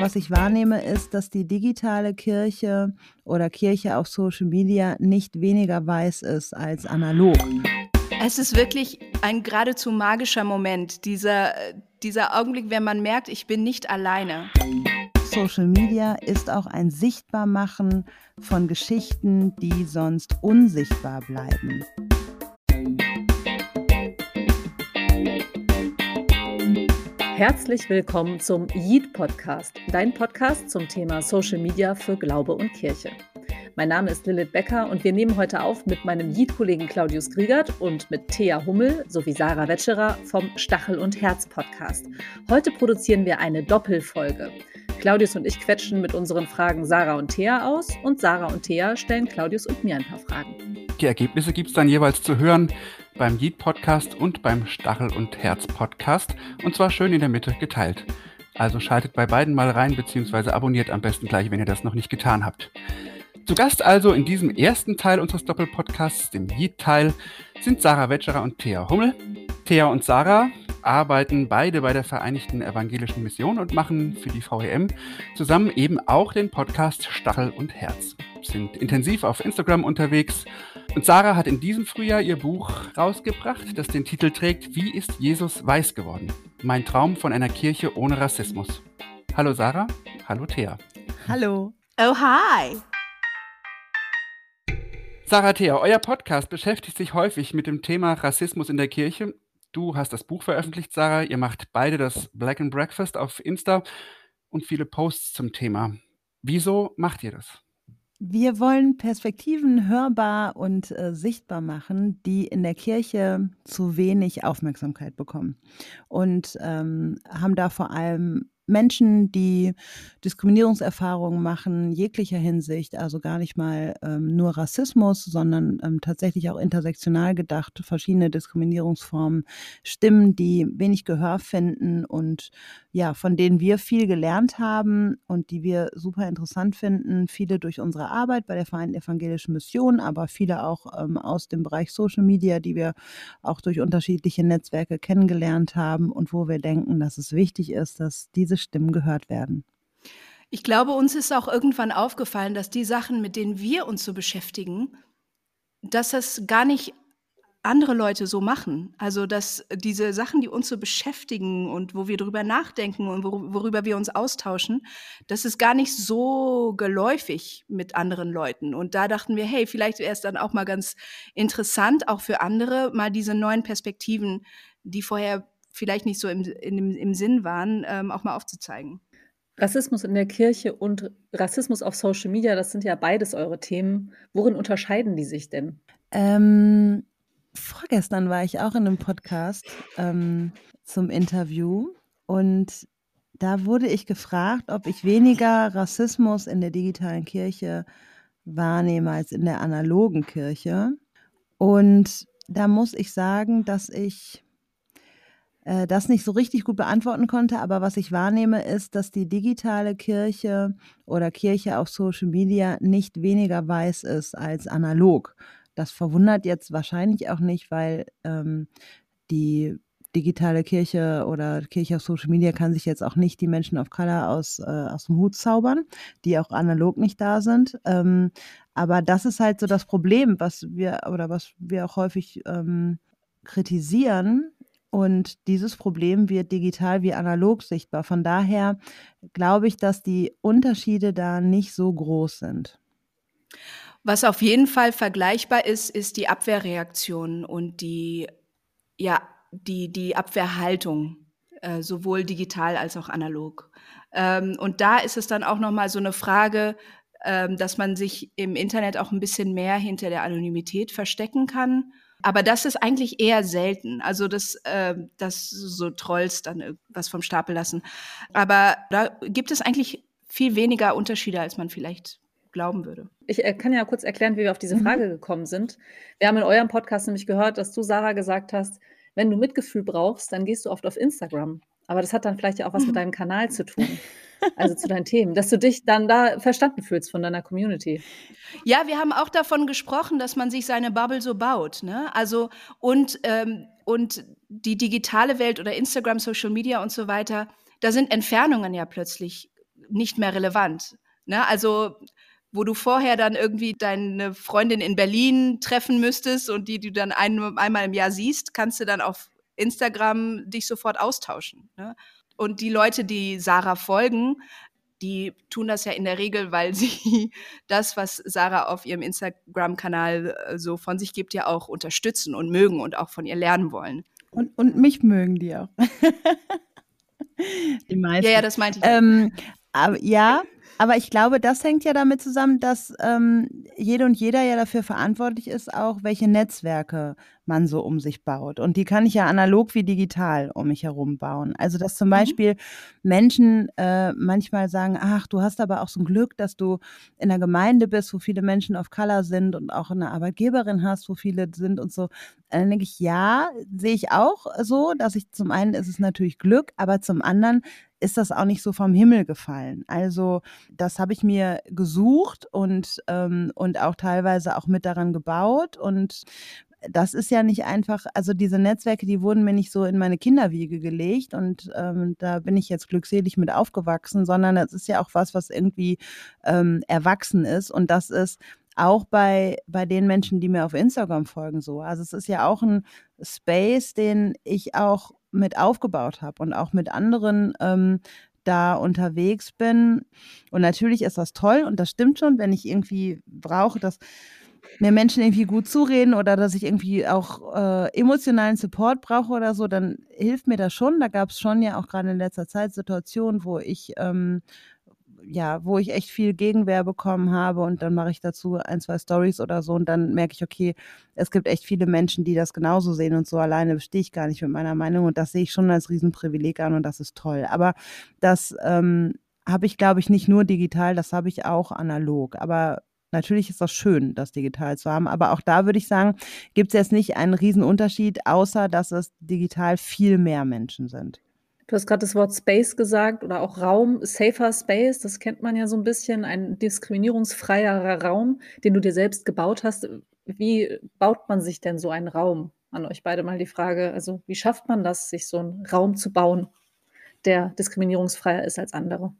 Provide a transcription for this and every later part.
Was ich wahrnehme, ist, dass die digitale Kirche oder Kirche auf Social Media nicht weniger weiß ist als analog. Es ist wirklich ein geradezu magischer Moment, dieser, dieser Augenblick, wenn man merkt, ich bin nicht alleine. Social Media ist auch ein Sichtbarmachen von Geschichten, die sonst unsichtbar bleiben. Herzlich willkommen zum Yeet Podcast, dein Podcast zum Thema Social Media für Glaube und Kirche. Mein Name ist Lilith Becker und wir nehmen heute auf mit meinem Yeet-Kollegen Claudius Griegert und mit Thea Hummel sowie Sarah Wetscherer vom Stachel und Herz Podcast. Heute produzieren wir eine Doppelfolge. Claudius und ich quetschen mit unseren Fragen Sarah und Thea aus und Sarah und Thea stellen Claudius und mir ein paar Fragen. Die Ergebnisse gibt es dann jeweils zu hören beim Yeet Podcast und beim Stachel und Herz Podcast und zwar schön in der Mitte geteilt. Also schaltet bei beiden mal rein beziehungsweise abonniert am besten gleich, wenn ihr das noch nicht getan habt. Zu Gast also in diesem ersten Teil unseres Doppelpodcasts, dem Yeet-Teil, sind Sarah Wetscherer und Thea Hummel. Thea und Sarah arbeiten beide bei der Vereinigten Evangelischen Mission und machen für die VEM zusammen eben auch den Podcast Stachel und Herz. Sind intensiv auf Instagram unterwegs und Sarah hat in diesem Frühjahr ihr Buch rausgebracht, das den Titel trägt Wie ist Jesus weiß geworden? Mein Traum von einer Kirche ohne Rassismus. Hallo Sarah, hallo Thea. Hallo. Oh, hi. Sarah Thea, euer Podcast beschäftigt sich häufig mit dem Thema Rassismus in der Kirche. Du hast das Buch veröffentlicht, Sarah. Ihr macht beide das Black and Breakfast auf Insta und viele Posts zum Thema. Wieso macht ihr das? Wir wollen Perspektiven hörbar und äh, sichtbar machen, die in der Kirche zu wenig Aufmerksamkeit bekommen. Und ähm, haben da vor allem Menschen, die Diskriminierungserfahrungen machen, jeglicher Hinsicht, also gar nicht mal ähm, nur Rassismus, sondern ähm, tatsächlich auch intersektional gedacht, verschiedene Diskriminierungsformen, Stimmen, die wenig Gehör finden und ja, von denen wir viel gelernt haben und die wir super interessant finden. Viele durch unsere Arbeit bei der Vereinten Evangelischen Mission, aber viele auch ähm, aus dem Bereich Social Media, die wir auch durch unterschiedliche Netzwerke kennengelernt haben und wo wir denken, dass es wichtig ist, dass diese Stimmen gehört werden. Ich glaube, uns ist auch irgendwann aufgefallen, dass die Sachen, mit denen wir uns so beschäftigen, dass das gar nicht andere Leute so machen. Also, dass diese Sachen, die uns so beschäftigen und wo wir drüber nachdenken und worüber wir uns austauschen, das ist gar nicht so geläufig mit anderen Leuten. Und da dachten wir, hey, vielleicht wäre es dann auch mal ganz interessant, auch für andere, mal diese neuen Perspektiven, die vorher vielleicht nicht so im, im, im Sinn waren, ähm, auch mal aufzuzeigen. Rassismus in der Kirche und Rassismus auf Social Media, das sind ja beides eure Themen. Worin unterscheiden die sich denn? Ähm, vorgestern war ich auch in einem Podcast ähm, zum Interview und da wurde ich gefragt, ob ich weniger Rassismus in der digitalen Kirche wahrnehme als in der analogen Kirche. Und da muss ich sagen, dass ich äh, das nicht so richtig gut beantworten konnte, aber was ich wahrnehme, ist, dass die digitale Kirche oder Kirche auf Social Media nicht weniger weiß ist als analog. Das verwundert jetzt wahrscheinlich auch nicht, weil ähm, die digitale Kirche oder Kirche auf Social Media kann sich jetzt auch nicht die Menschen of Color aus, äh, aus dem Hut zaubern, die auch analog nicht da sind. Ähm, aber das ist halt so das Problem, was wir oder was wir auch häufig ähm, kritisieren. Und dieses Problem wird digital wie analog sichtbar. Von daher glaube ich, dass die Unterschiede da nicht so groß sind. Was auf jeden Fall vergleichbar ist, ist die Abwehrreaktion und die, ja, die, die Abwehrhaltung, äh, sowohl digital als auch analog. Ähm, und da ist es dann auch nochmal so eine Frage, ähm, dass man sich im Internet auch ein bisschen mehr hinter der Anonymität verstecken kann. Aber das ist eigentlich eher selten. Also, dass, äh, dass so Trolls dann was vom Stapel lassen. Aber da gibt es eigentlich viel weniger Unterschiede, als man vielleicht glauben würde. Ich äh, kann ja kurz erklären, wie wir auf diese mhm. Frage mhm. gekommen sind. Wir haben in eurem Podcast nämlich gehört, dass du, Sarah, gesagt hast, wenn du Mitgefühl brauchst, dann gehst du oft auf Instagram. Aber das hat dann vielleicht ja auch was mhm. mit deinem Kanal zu tun. Also zu deinen Themen, dass du dich dann da verstanden fühlst von deiner Community. Ja, wir haben auch davon gesprochen, dass man sich seine Bubble so baut. Ne? Also und, ähm, und die digitale Welt oder Instagram, Social Media und so weiter, da sind Entfernungen ja plötzlich nicht mehr relevant. Ne? Also wo du vorher dann irgendwie deine Freundin in Berlin treffen müsstest und die du dann ein, einmal im Jahr siehst, kannst du dann auf Instagram dich sofort austauschen. Ne? Und die Leute, die Sarah folgen, die tun das ja in der Regel, weil sie das, was Sarah auf ihrem Instagram-Kanal äh, so von sich gibt, ja auch unterstützen und mögen und auch von ihr lernen wollen. Und, und mich mögen die auch. die meisten. Ja, ja, das meinte ich. Ähm, aber, ja, aber ich glaube, das hängt ja damit zusammen, dass ähm, jede und jeder ja dafür verantwortlich ist, auch welche Netzwerke man so um sich baut. Und die kann ich ja analog wie digital um mich herum bauen. Also dass zum mhm. Beispiel Menschen äh, manchmal sagen, ach, du hast aber auch so ein Glück, dass du in einer Gemeinde bist, wo viele Menschen of Color sind und auch eine Arbeitgeberin hast, wo viele sind und so. Dann denke ich, ja, sehe ich auch so, dass ich zum einen ist es natürlich Glück, aber zum anderen ist das auch nicht so vom Himmel gefallen. Also das habe ich mir gesucht und, ähm, und auch teilweise auch mit daran gebaut. Und das ist ja nicht einfach, also diese Netzwerke, die wurden mir nicht so in meine Kinderwiege gelegt und ähm, da bin ich jetzt glückselig mit aufgewachsen, sondern das ist ja auch was, was irgendwie ähm, erwachsen ist und das ist auch bei, bei den Menschen, die mir auf Instagram folgen, so. Also es ist ja auch ein Space, den ich auch mit aufgebaut habe und auch mit anderen ähm, da unterwegs bin. Und natürlich ist das toll und das stimmt schon, wenn ich irgendwie brauche, dass mir Menschen irgendwie gut zureden oder dass ich irgendwie auch äh, emotionalen Support brauche oder so, dann hilft mir das schon. Da gab es schon ja auch gerade in letzter Zeit Situationen, wo ich ähm, ja, wo ich echt viel Gegenwehr bekommen habe und dann mache ich dazu ein, zwei Stories oder so und dann merke ich, okay, es gibt echt viele Menschen, die das genauso sehen und so alleine stehe ich gar nicht mit meiner Meinung und das sehe ich schon als Riesenprivileg an und das ist toll. Aber das ähm, habe ich, glaube ich, nicht nur digital, das habe ich auch analog. Aber Natürlich ist das schön, das digital zu haben, aber auch da würde ich sagen, gibt es jetzt nicht einen Riesenunterschied, außer dass es digital viel mehr Menschen sind. Du hast gerade das Wort Space gesagt oder auch Raum, safer Space, das kennt man ja so ein bisschen, ein diskriminierungsfreierer Raum, den du dir selbst gebaut hast. Wie baut man sich denn so einen Raum? An euch beide mal die Frage, also wie schafft man das, sich so einen Raum zu bauen, der diskriminierungsfreier ist als andere?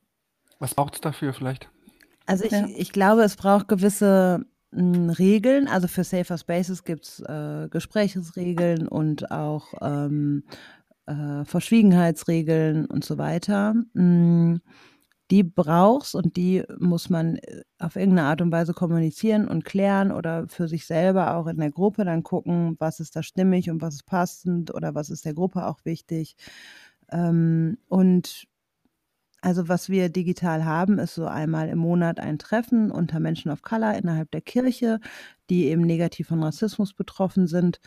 Was braucht es dafür vielleicht? Also ich, ja. ich glaube, es braucht gewisse hm, Regeln. Also für Safer Spaces gibt es äh, Gesprächsregeln und auch ähm, äh, Verschwiegenheitsregeln und so weiter. Hm, die brauchst und die muss man äh, auf irgendeine Art und Weise kommunizieren und klären oder für sich selber auch in der Gruppe dann gucken, was ist da stimmig und was ist passend oder was ist der Gruppe auch wichtig. Ähm, und also was wir digital haben, ist so einmal im Monat ein Treffen unter Menschen of Color innerhalb der Kirche, die eben negativ von Rassismus betroffen sind.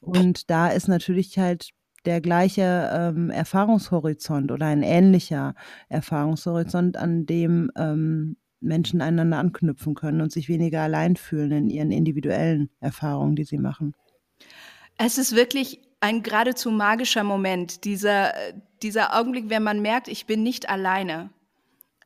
Und da ist natürlich halt der gleiche ähm, Erfahrungshorizont oder ein ähnlicher Erfahrungshorizont, an dem ähm, Menschen einander anknüpfen können und sich weniger allein fühlen in ihren individuellen Erfahrungen, die sie machen. Es ist wirklich ein geradezu magischer Moment, dieser, dieser Augenblick, wenn man merkt, ich bin nicht alleine.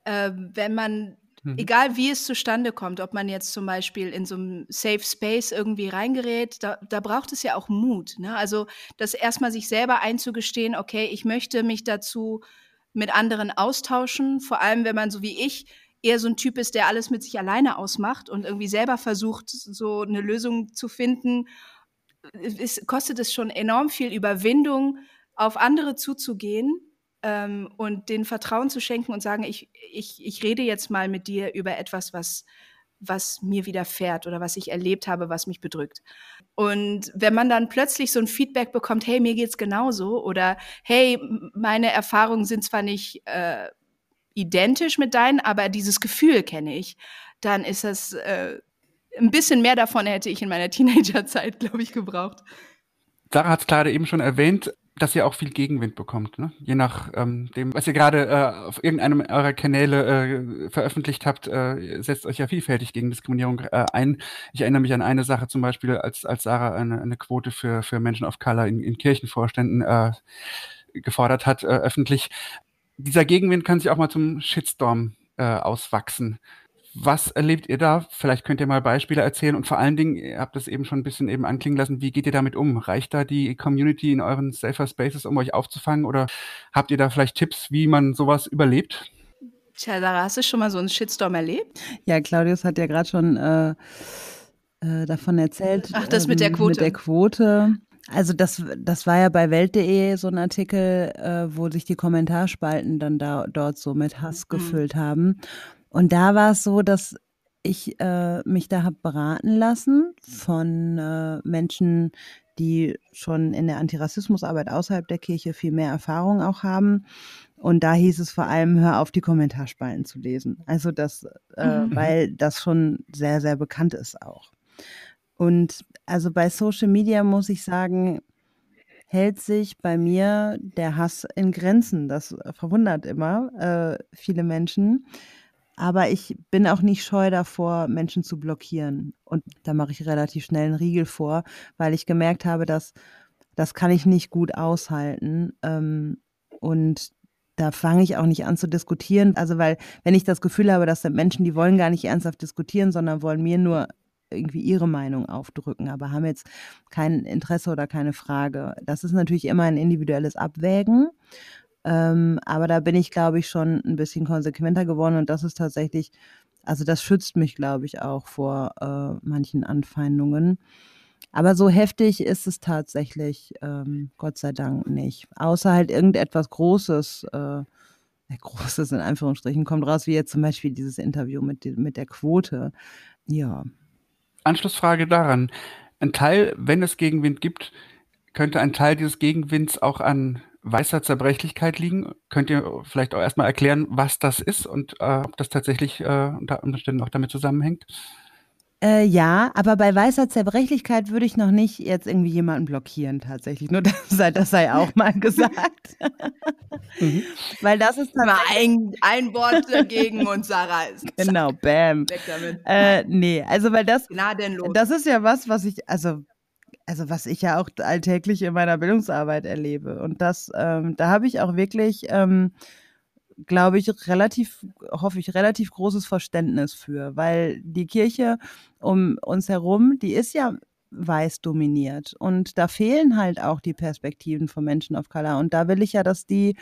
Äh, wenn man Mhm. Egal wie es zustande kommt, ob man jetzt zum Beispiel in so einem Safe Space irgendwie reingerät, da, da braucht es ja auch Mut. Ne? Also das erstmal sich selber einzugestehen, okay, ich möchte mich dazu mit anderen austauschen, vor allem wenn man so wie ich eher so ein Typ ist, der alles mit sich alleine ausmacht und irgendwie selber versucht, so eine Lösung zu finden, es kostet es schon enorm viel Überwindung, auf andere zuzugehen ähm, und den Vertrauen zu schenken und sagen, ich, ich, ich rede jetzt mal mit dir über etwas, was, was mir widerfährt oder was ich erlebt habe, was mich bedrückt. Und wenn man dann plötzlich so ein Feedback bekommt, hey, mir geht's genauso oder hey, meine Erfahrungen sind zwar nicht äh, identisch mit deinen, aber dieses Gefühl kenne ich, dann ist das äh, ein bisschen mehr davon hätte ich in meiner Teenagerzeit, glaube ich, gebraucht. Sarah hat es gerade eben schon erwähnt, dass ihr auch viel Gegenwind bekommt, ne? Je nach ähm, dem, was ihr gerade äh, auf irgendeinem eurer Kanäle äh, veröffentlicht habt, äh, setzt euch ja vielfältig gegen Diskriminierung äh, ein. Ich erinnere mich an eine Sache zum Beispiel, als, als Sarah eine, eine Quote für, für Menschen of Color in, in Kirchenvorständen äh, gefordert hat, äh, öffentlich. Dieser Gegenwind kann sich auch mal zum Shitstorm äh, auswachsen. Was erlebt ihr da? Vielleicht könnt ihr mal Beispiele erzählen und vor allen Dingen, ihr habt das eben schon ein bisschen eben anklingen lassen, wie geht ihr damit um? Reicht da die Community in euren Safer Spaces, um euch aufzufangen oder habt ihr da vielleicht Tipps, wie man sowas überlebt? Tja, Sarah, hast du schon mal so einen Shitstorm erlebt? Ja, Claudius hat ja gerade schon äh, äh, davon erzählt. Ach, das ähm, mit der Quote. Mit der Quote. Also das, das war ja bei Welt.de so ein Artikel, äh, wo sich die Kommentarspalten dann da dort so mit Hass mhm. gefüllt haben. Und da war es so, dass ich äh, mich da habe beraten lassen von äh, Menschen, die schon in der Antirassismusarbeit außerhalb der Kirche viel mehr Erfahrung auch haben. Und da hieß es vor allem, hör auf, die Kommentarspalten zu lesen. Also das, äh, mhm. weil das schon sehr, sehr bekannt ist auch. Und also bei Social Media muss ich sagen, hält sich bei mir der Hass in Grenzen. Das verwundert immer äh, viele Menschen. Aber ich bin auch nicht scheu davor, Menschen zu blockieren. Und da mache ich relativ schnell einen Riegel vor, weil ich gemerkt habe, dass das kann ich nicht gut aushalten. Ähm, und da fange ich auch nicht an zu diskutieren. Also, weil, wenn ich das Gefühl habe, das sind Menschen, die wollen gar nicht ernsthaft diskutieren, sondern wollen mir nur irgendwie ihre Meinung aufdrücken, aber haben jetzt kein Interesse oder keine Frage. Das ist natürlich immer ein individuelles Abwägen. Ähm, aber da bin ich, glaube ich, schon ein bisschen konsequenter geworden und das ist tatsächlich, also das schützt mich, glaube ich, auch vor äh, manchen Anfeindungen. Aber so heftig ist es tatsächlich, ähm, Gott sei Dank nicht. Außer halt irgendetwas Großes, äh, Großes in Anführungsstrichen, kommt raus, wie jetzt zum Beispiel dieses Interview mit, mit der Quote. Ja. Anschlussfrage daran. Ein Teil, wenn es Gegenwind gibt, könnte ein Teil dieses Gegenwinds auch an weißer Zerbrechlichkeit liegen. Könnt ihr vielleicht auch erstmal erklären, was das ist und äh, ob das tatsächlich äh, unter Umständen auch damit zusammenhängt? Äh, ja, aber bei weißer Zerbrechlichkeit würde ich noch nicht jetzt irgendwie jemanden blockieren tatsächlich. Nur das sei, das sei auch mal gesagt. mhm. Weil das ist mal ein, ein Wort dagegen und Sarah ist. Genau, bam. Weg damit. Äh, nee, also weil das, Gnadenlos. das ist ja was, was ich, also also was ich ja auch alltäglich in meiner Bildungsarbeit erlebe. Und das, ähm, da habe ich auch wirklich, ähm, glaube ich, relativ, hoffe ich, relativ großes Verständnis für, weil die Kirche um uns herum, die ist ja weiß dominiert. Und da fehlen halt auch die Perspektiven von Menschen of Color. Und da will ich ja, dass die,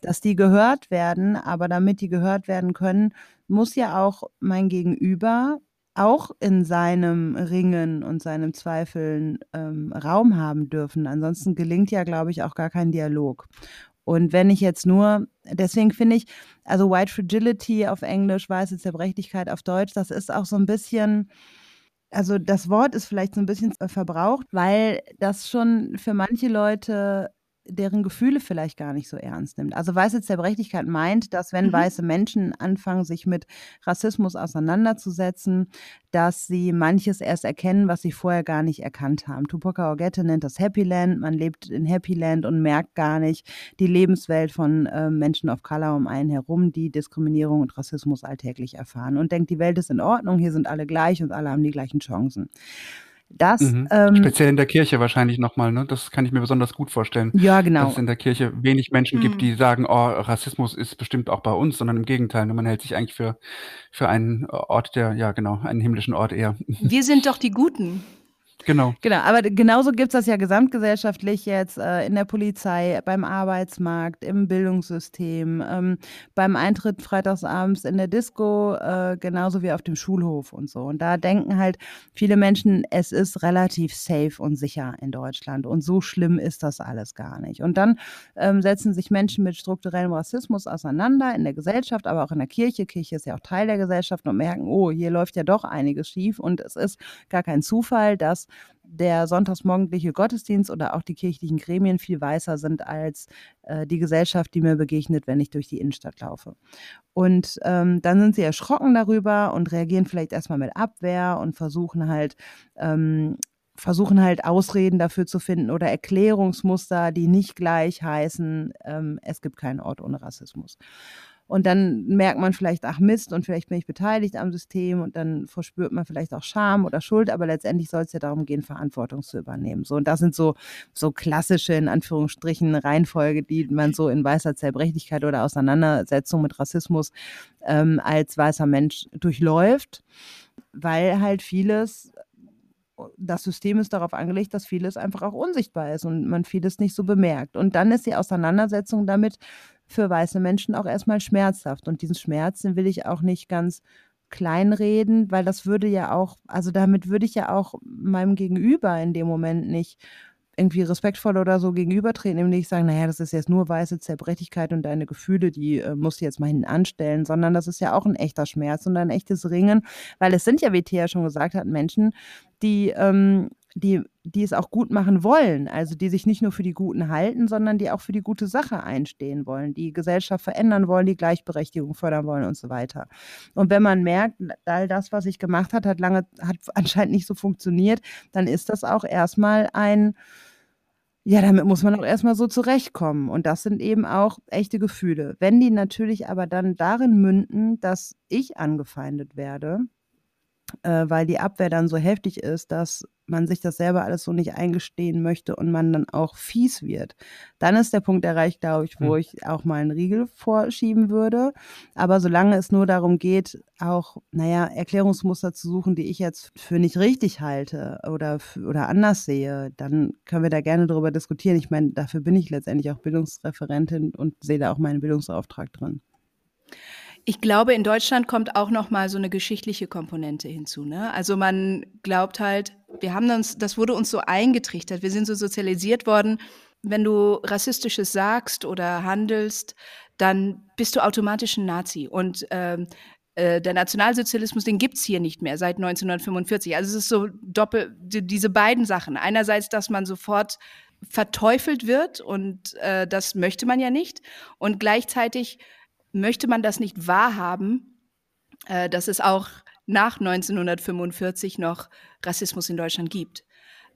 dass die gehört werden. Aber damit die gehört werden können, muss ja auch mein Gegenüber auch in seinem Ringen und seinem Zweifeln ähm, Raum haben dürfen. Ansonsten gelingt ja, glaube ich, auch gar kein Dialog. Und wenn ich jetzt nur, deswegen finde ich, also White Fragility auf Englisch, weiße Zerbrechlichkeit auf Deutsch, das ist auch so ein bisschen, also das Wort ist vielleicht so ein bisschen verbraucht, weil das schon für manche Leute deren Gefühle vielleicht gar nicht so ernst nimmt. Also weiße Zerbrechlichkeit meint, dass wenn mhm. weiße Menschen anfangen, sich mit Rassismus auseinanderzusetzen, dass sie manches erst erkennen, was sie vorher gar nicht erkannt haben. Tupoka Ogette nennt das Happy Land. Man lebt in Happy Land und merkt gar nicht die Lebenswelt von äh, Menschen of Color um einen herum, die Diskriminierung und Rassismus alltäglich erfahren und denkt, die Welt ist in Ordnung, hier sind alle gleich und alle haben die gleichen Chancen. Das, mhm. ähm, Speziell in der Kirche wahrscheinlich nochmal, ne? Das kann ich mir besonders gut vorstellen. Ja, genau. Dass es in der Kirche wenig Menschen mhm. gibt, die sagen, oh, Rassismus ist bestimmt auch bei uns, sondern im Gegenteil, ne? man hält sich eigentlich für, für einen Ort, der, ja genau, einen himmlischen Ort eher. Wir sind doch die Guten. Genau. Genau, aber genauso gibt es das ja gesamtgesellschaftlich jetzt äh, in der Polizei, beim Arbeitsmarkt, im Bildungssystem, ähm, beim Eintritt freitagsabends in der Disco, äh, genauso wie auf dem Schulhof und so. Und da denken halt viele Menschen, es ist relativ safe und sicher in Deutschland. Und so schlimm ist das alles gar nicht. Und dann ähm, setzen sich Menschen mit strukturellem Rassismus auseinander in der Gesellschaft, aber auch in der Kirche. Kirche ist ja auch Teil der Gesellschaft und merken, oh, hier läuft ja doch einiges schief. Und es ist gar kein Zufall, dass der sonntagsmorgendliche Gottesdienst oder auch die kirchlichen Gremien viel weißer sind als äh, die Gesellschaft, die mir begegnet, wenn ich durch die Innenstadt laufe. Und ähm, dann sind sie erschrocken darüber und reagieren vielleicht erstmal mit Abwehr und versuchen halt, ähm, versuchen halt Ausreden dafür zu finden oder Erklärungsmuster, die nicht gleich heißen, ähm, es gibt keinen Ort ohne Rassismus. Und dann merkt man vielleicht, ach Mist, und vielleicht bin ich beteiligt am System und dann verspürt man vielleicht auch Scham oder Schuld, aber letztendlich soll es ja darum gehen, Verantwortung zu übernehmen. So, und das sind so, so klassische, in Anführungsstrichen, Reihenfolge, die man so in weißer Zerbrechlichkeit oder Auseinandersetzung mit Rassismus ähm, als weißer Mensch durchläuft, weil halt vieles das System ist darauf angelegt, dass vieles einfach auch unsichtbar ist und man vieles nicht so bemerkt. Und dann ist die Auseinandersetzung damit für weiße Menschen auch erstmal schmerzhaft. Und diesen Schmerz, den will ich auch nicht ganz kleinreden, weil das würde ja auch, also damit würde ich ja auch meinem Gegenüber in dem Moment nicht irgendwie respektvoll oder so gegenübertreten, nämlich sagen, naja, das ist jetzt nur weiße Zerbrechlichkeit und deine Gefühle, die äh, musst du jetzt mal hinten anstellen, sondern das ist ja auch ein echter Schmerz und ein echtes Ringen, weil es sind ja, wie Thea schon gesagt hat, Menschen, die ähm, die, die es auch gut machen wollen, also die sich nicht nur für die Guten halten, sondern die auch für die gute Sache einstehen wollen, die Gesellschaft verändern wollen, die Gleichberechtigung fördern wollen und so weiter. Und wenn man merkt, all das, was ich gemacht hat, hat lange, hat anscheinend nicht so funktioniert, dann ist das auch erstmal ein, ja, damit muss man auch erstmal so zurechtkommen. Und das sind eben auch echte Gefühle. Wenn die natürlich aber dann darin münden, dass ich angefeindet werde, äh, weil die Abwehr dann so heftig ist, dass man sich das selber alles so nicht eingestehen möchte und man dann auch fies wird. Dann ist der Punkt erreicht, glaube ich, wo hm. ich auch mal einen Riegel vorschieben würde. Aber solange es nur darum geht, auch, naja, Erklärungsmuster zu suchen, die ich jetzt für nicht richtig halte oder, oder anders sehe, dann können wir da gerne darüber diskutieren. Ich meine, dafür bin ich letztendlich auch Bildungsreferentin und sehe da auch meinen Bildungsauftrag drin. Ich glaube, in Deutschland kommt auch noch mal so eine geschichtliche Komponente hinzu. Ne? Also man glaubt halt, wir haben uns, das wurde uns so eingetrichtert, wir sind so sozialisiert worden. Wenn du rassistisches sagst oder handelst, dann bist du automatisch ein Nazi. Und ähm, äh, der Nationalsozialismus, den gibt's hier nicht mehr seit 1945. Also es ist so doppel, die, diese beiden Sachen. Einerseits, dass man sofort verteufelt wird und äh, das möchte man ja nicht. Und gleichzeitig möchte man das nicht wahrhaben, äh, dass es auch nach 1945 noch Rassismus in Deutschland gibt.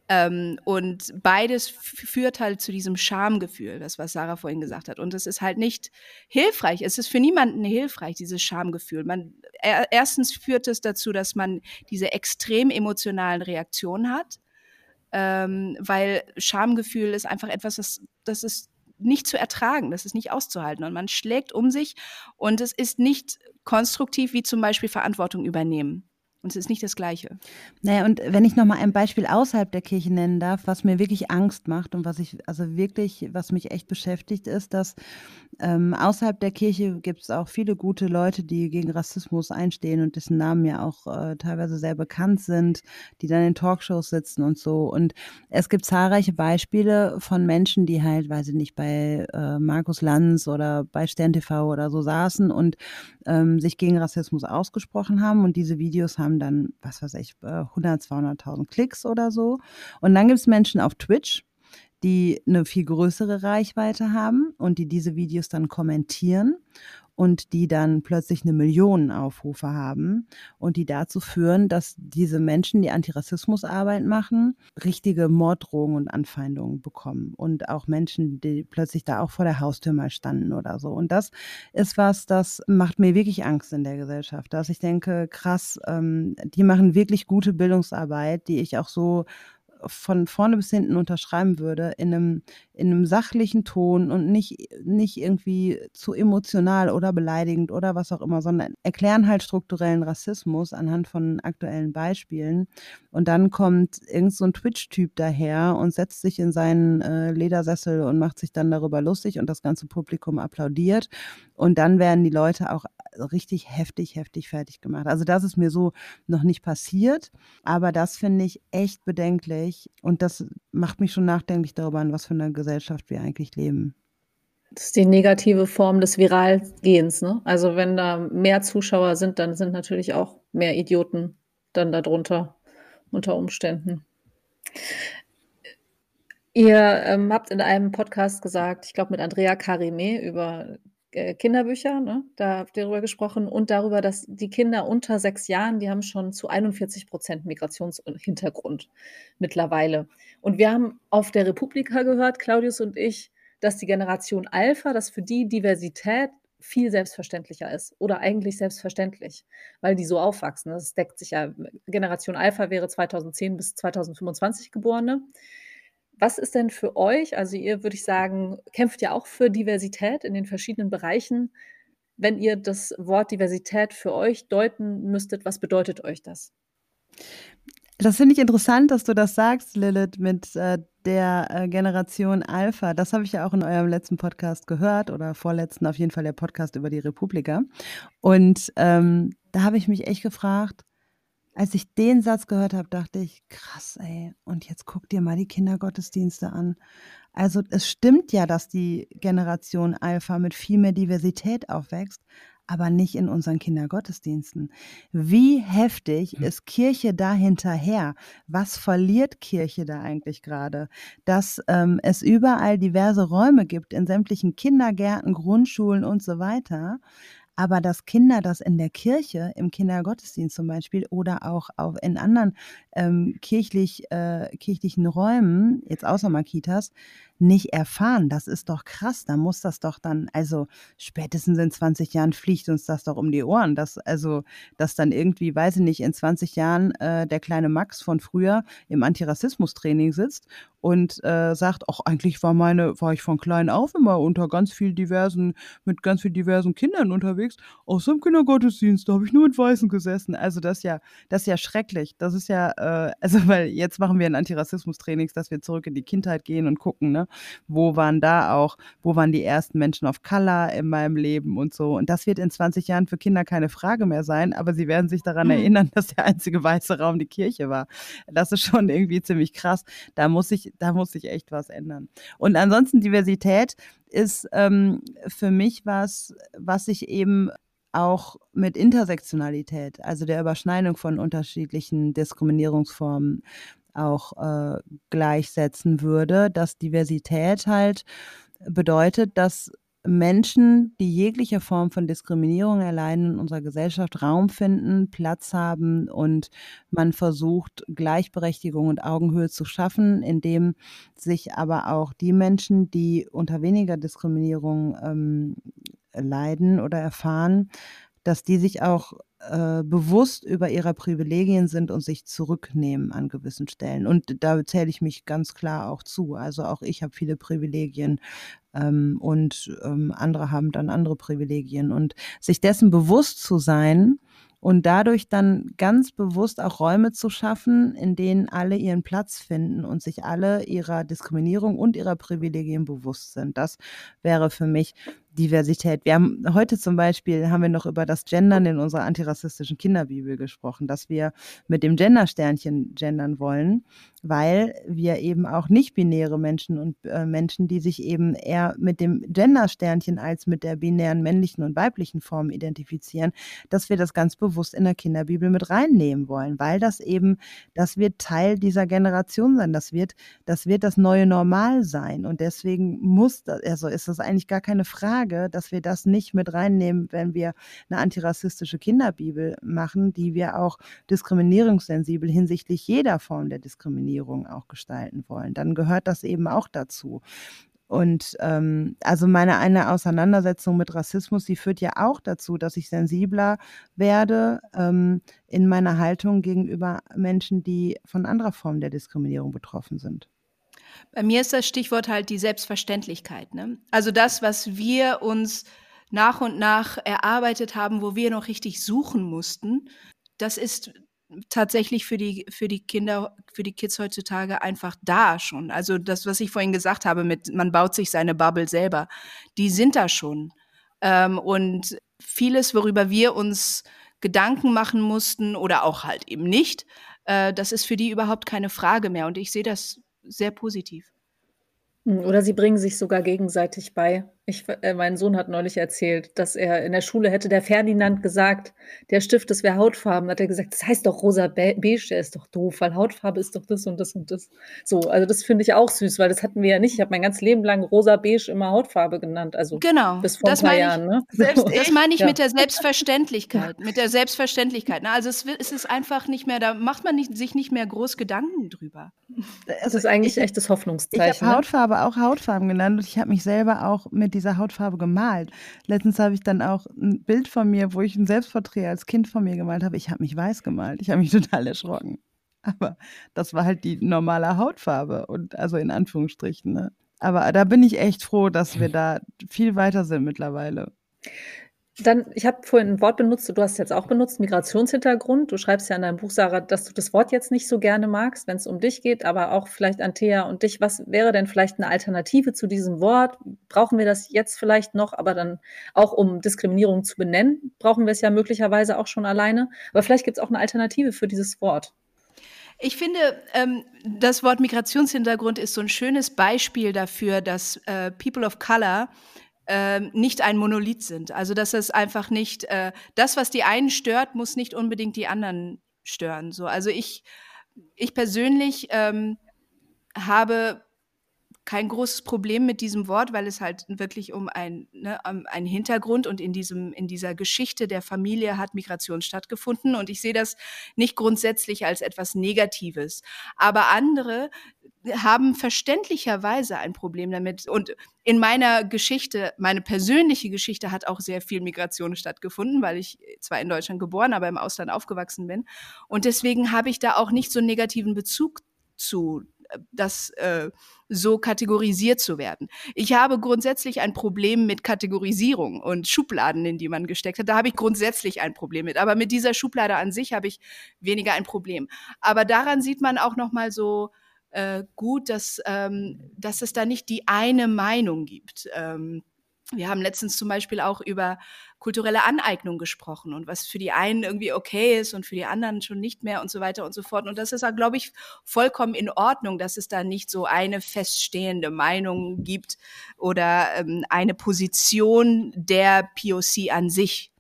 Ähm, und beides führt halt zu diesem Schamgefühl, das was Sarah vorhin gesagt hat. Und es ist halt nicht hilfreich. Es ist für niemanden hilfreich, dieses Schamgefühl. Man, er, erstens führt es dazu, dass man diese extrem emotionalen Reaktionen hat, ähm, weil Schamgefühl ist einfach etwas, das, das ist nicht zu ertragen, das ist nicht auszuhalten. Und man schlägt um sich und es ist nicht konstruktiv, wie zum Beispiel Verantwortung übernehmen. Und es ist nicht das Gleiche. Naja, und wenn ich nochmal ein Beispiel außerhalb der Kirche nennen darf, was mir wirklich Angst macht und was ich, also wirklich, was mich echt beschäftigt, ist, dass ähm, außerhalb der Kirche gibt es auch viele gute Leute, die gegen Rassismus einstehen und dessen Namen ja auch äh, teilweise sehr bekannt sind, die dann in Talkshows sitzen und so. Und es gibt zahlreiche Beispiele von Menschen, die halt, weiß ich nicht, bei äh, Markus Lanz oder bei Stern TV oder so saßen und ähm, sich gegen Rassismus ausgesprochen haben. Und diese Videos haben dann, was weiß ich, 100, äh, 200.000 Klicks oder so. Und dann gibt es Menschen auf Twitch, die eine viel größere Reichweite haben und die diese Videos dann kommentieren und die dann plötzlich eine Million Aufrufe haben und die dazu führen, dass diese Menschen, die Antirassismusarbeit machen, richtige Morddrohungen und Anfeindungen bekommen und auch Menschen, die plötzlich da auch vor der Haustür mal standen oder so. Und das ist was, das macht mir wirklich Angst in der Gesellschaft, dass ich denke, krass, ähm, die machen wirklich gute Bildungsarbeit, die ich auch so von vorne bis hinten unterschreiben würde, in einem, in einem sachlichen Ton und nicht, nicht irgendwie zu emotional oder beleidigend oder was auch immer, sondern erklären halt strukturellen Rassismus anhand von aktuellen Beispielen. Und dann kommt irgend so ein Twitch-Typ daher und setzt sich in seinen äh, Ledersessel und macht sich dann darüber lustig und das ganze Publikum applaudiert. Und dann werden die Leute auch richtig heftig, heftig fertig gemacht. Also das ist mir so noch nicht passiert, aber das finde ich echt bedenklich und das macht mich schon nachdenklich darüber, in was für einer Gesellschaft wir eigentlich leben. Das ist die negative Form des Viralgehens. Ne? Also wenn da mehr Zuschauer sind, dann sind natürlich auch mehr Idioten dann darunter unter Umständen. Ihr ähm, habt in einem Podcast gesagt, ich glaube mit Andrea Karime über Kinderbücher, ne? da habt ihr darüber gesprochen und darüber, dass die Kinder unter sechs Jahren, die haben schon zu 41 Prozent Migrationshintergrund mittlerweile. Und wir haben auf der Republika gehört, Claudius und ich, dass die Generation Alpha, dass für die Diversität viel selbstverständlicher ist oder eigentlich selbstverständlich, weil die so aufwachsen. Das deckt sich ja. Generation Alpha wäre 2010 bis 2025 geborene. Was ist denn für euch, also ihr würde ich sagen, kämpft ja auch für Diversität in den verschiedenen Bereichen. Wenn ihr das Wort Diversität für euch deuten müsstet, was bedeutet euch das? Das finde ich interessant, dass du das sagst, Lilith, mit äh, der äh, Generation Alpha. Das habe ich ja auch in eurem letzten Podcast gehört oder vorletzten, auf jeden Fall der Podcast über die Republika. Und ähm, da habe ich mich echt gefragt, als ich den Satz gehört habe, dachte ich, krass, ey, und jetzt guck dir mal die Kindergottesdienste an. Also es stimmt ja, dass die Generation Alpha mit viel mehr Diversität aufwächst, aber nicht in unseren Kindergottesdiensten. Wie heftig hm. ist Kirche da hinterher? Was verliert Kirche da eigentlich gerade? Dass ähm, es überall diverse Räume gibt, in sämtlichen Kindergärten, Grundschulen und so weiter, aber dass Kinder das in der Kirche, im Kindergottesdienst zum Beispiel oder auch, auch in anderen ähm, kirchlich, äh, kirchlichen Räumen, jetzt außer Makitas, nicht erfahren. Das ist doch krass. Da muss das doch dann, also spätestens in 20 Jahren fliegt uns das doch um die Ohren. Dass, also, dass dann irgendwie, weiß ich nicht, in 20 Jahren äh, der kleine Max von früher im Antirassismus-Training sitzt und äh, sagt, ach, eigentlich war meine, war ich von klein auf immer unter ganz viel diversen, mit ganz viel diversen Kindern unterwegs. Aus dem Kindergottesdienst, da habe ich nur mit Weißen gesessen. Also das ist ja, das ist ja schrecklich. Das ist ja, äh, also weil jetzt machen wir ein Antirassismus-Trainings, dass wir zurück in die Kindheit gehen und gucken, ne? Wo waren da auch, wo waren die ersten Menschen of Color in meinem Leben und so. Und das wird in 20 Jahren für Kinder keine Frage mehr sein, aber sie werden sich daran mhm. erinnern, dass der einzige weiße Raum die Kirche war. Das ist schon irgendwie ziemlich krass. Da muss ich da muss sich echt was ändern. Und ansonsten Diversität ist ähm, für mich was, was sich eben auch mit Intersektionalität, also der Überschneidung von unterschiedlichen Diskriminierungsformen auch äh, gleichsetzen würde, dass Diversität halt bedeutet, dass Menschen, die jegliche Form von Diskriminierung erleiden, in unserer Gesellschaft Raum finden, Platz haben und man versucht, Gleichberechtigung und Augenhöhe zu schaffen, indem sich aber auch die Menschen, die unter weniger Diskriminierung ähm, leiden oder erfahren, dass die sich auch äh, bewusst über ihre Privilegien sind und sich zurücknehmen an gewissen Stellen. Und da zähle ich mich ganz klar auch zu. Also auch ich habe viele Privilegien ähm, und ähm, andere haben dann andere Privilegien. Und sich dessen bewusst zu sein, und dadurch dann ganz bewusst auch Räume zu schaffen, in denen alle ihren Platz finden und sich alle ihrer Diskriminierung und ihrer Privilegien bewusst sind. Das wäre für mich Diversität. Wir haben heute zum Beispiel haben wir noch über das Gendern in unserer antirassistischen Kinderbibel gesprochen, dass wir mit dem Gendersternchen gendern wollen, weil wir eben auch nicht-binäre Menschen und äh, Menschen, die sich eben eher mit dem Gendersternchen als mit der binären männlichen und weiblichen Form identifizieren, dass wir das ganz bewusst in der Kinderbibel mit reinnehmen wollen, weil das eben, das wird Teil dieser Generation sein, das wird, das wird das neue Normal sein und deswegen muss, das, also ist das eigentlich gar keine Frage, Frage, dass wir das nicht mit reinnehmen, wenn wir eine antirassistische Kinderbibel machen, die wir auch diskriminierungssensibel hinsichtlich jeder Form der Diskriminierung auch gestalten wollen. Dann gehört das eben auch dazu. Und ähm, also meine eine Auseinandersetzung mit Rassismus, die führt ja auch dazu, dass ich sensibler werde ähm, in meiner Haltung gegenüber Menschen, die von anderer Form der Diskriminierung betroffen sind. Bei mir ist das Stichwort halt die Selbstverständlichkeit. Ne? Also das, was wir uns nach und nach erarbeitet haben, wo wir noch richtig suchen mussten, das ist tatsächlich für die, für die Kinder, für die Kids heutzutage einfach da schon. Also das, was ich vorhin gesagt habe, mit man baut sich seine Bubble selber, die sind da schon. Ähm, und vieles, worüber wir uns Gedanken machen mussten oder auch halt eben nicht, äh, das ist für die überhaupt keine Frage mehr. Und ich sehe das sehr positiv. Hm, oder sie bringen sich sogar gegenseitig bei. Ich, äh, mein Sohn hat neulich erzählt, dass er in der Schule hätte der Ferdinand gesagt, der Stift, das wäre Hautfarben. Hat er gesagt, das heißt doch rosa beige, der ist doch doof, weil Hautfarbe ist doch das und das und das. So, also das finde ich auch süß, weil das hatten wir ja nicht. Ich habe mein ganzes Leben lang rosa beige immer Hautfarbe genannt. Also genau, bis vor das ein paar Jahren. Ne? Selbst das meine ich ja. mit der Selbstverständlichkeit. Mit der Selbstverständlichkeit. Ne? Also es, es, ist einfach nicht mehr, da macht man nicht, sich nicht mehr groß Gedanken drüber. Das ist eigentlich ich, echtes Hoffnungszeichen. Ich habe ne? Hautfarbe auch Hautfarben genannt und ich habe mich selber auch mit dieser Hautfarbe gemalt. Letztens habe ich dann auch ein Bild von mir, wo ich ein Selbstporträt als Kind von mir gemalt habe. Ich habe mich weiß gemalt. Ich habe mich total erschrocken. Aber das war halt die normale Hautfarbe und also in Anführungsstrichen. Ne? Aber da bin ich echt froh, dass wir da viel weiter sind mittlerweile. Dann, ich habe vorhin ein Wort benutzt, du hast es jetzt auch benutzt, Migrationshintergrund. Du schreibst ja in deinem Buch, Sarah, dass du das Wort jetzt nicht so gerne magst, wenn es um dich geht, aber auch vielleicht an Thea und dich. Was wäre denn vielleicht eine Alternative zu diesem Wort? Brauchen wir das jetzt vielleicht noch, aber dann auch um Diskriminierung zu benennen, brauchen wir es ja möglicherweise auch schon alleine. Aber vielleicht gibt es auch eine Alternative für dieses Wort. Ich finde, ähm, das Wort Migrationshintergrund ist so ein schönes Beispiel dafür, dass äh, People of Color ähm, nicht ein Monolith sind. Also dass es einfach nicht, äh, das, was die einen stört, muss nicht unbedingt die anderen stören. So, also ich, ich persönlich ähm, habe kein großes Problem mit diesem Wort, weil es halt wirklich um ein, ne, um einen Hintergrund und in diesem, in dieser Geschichte der Familie hat Migration stattgefunden. Und ich sehe das nicht grundsätzlich als etwas Negatives. Aber andere haben verständlicherweise ein Problem damit. Und in meiner Geschichte, meine persönliche Geschichte hat auch sehr viel Migration stattgefunden, weil ich zwar in Deutschland geboren, aber im Ausland aufgewachsen bin. Und deswegen habe ich da auch nicht so einen negativen Bezug zu das äh, so kategorisiert zu werden. Ich habe grundsätzlich ein Problem mit Kategorisierung und Schubladen, in die man gesteckt hat. Da habe ich grundsätzlich ein Problem mit. Aber mit dieser Schublade an sich habe ich weniger ein Problem. Aber daran sieht man auch noch mal so äh, gut, dass, ähm, dass es da nicht die eine Meinung gibt. Ähm, wir haben letztens zum Beispiel auch über kulturelle Aneignung gesprochen und was für die einen irgendwie okay ist und für die anderen schon nicht mehr und so weiter und so fort. Und das ist, glaube ich, vollkommen in Ordnung, dass es da nicht so eine feststehende Meinung gibt oder ähm, eine Position der POC an sich.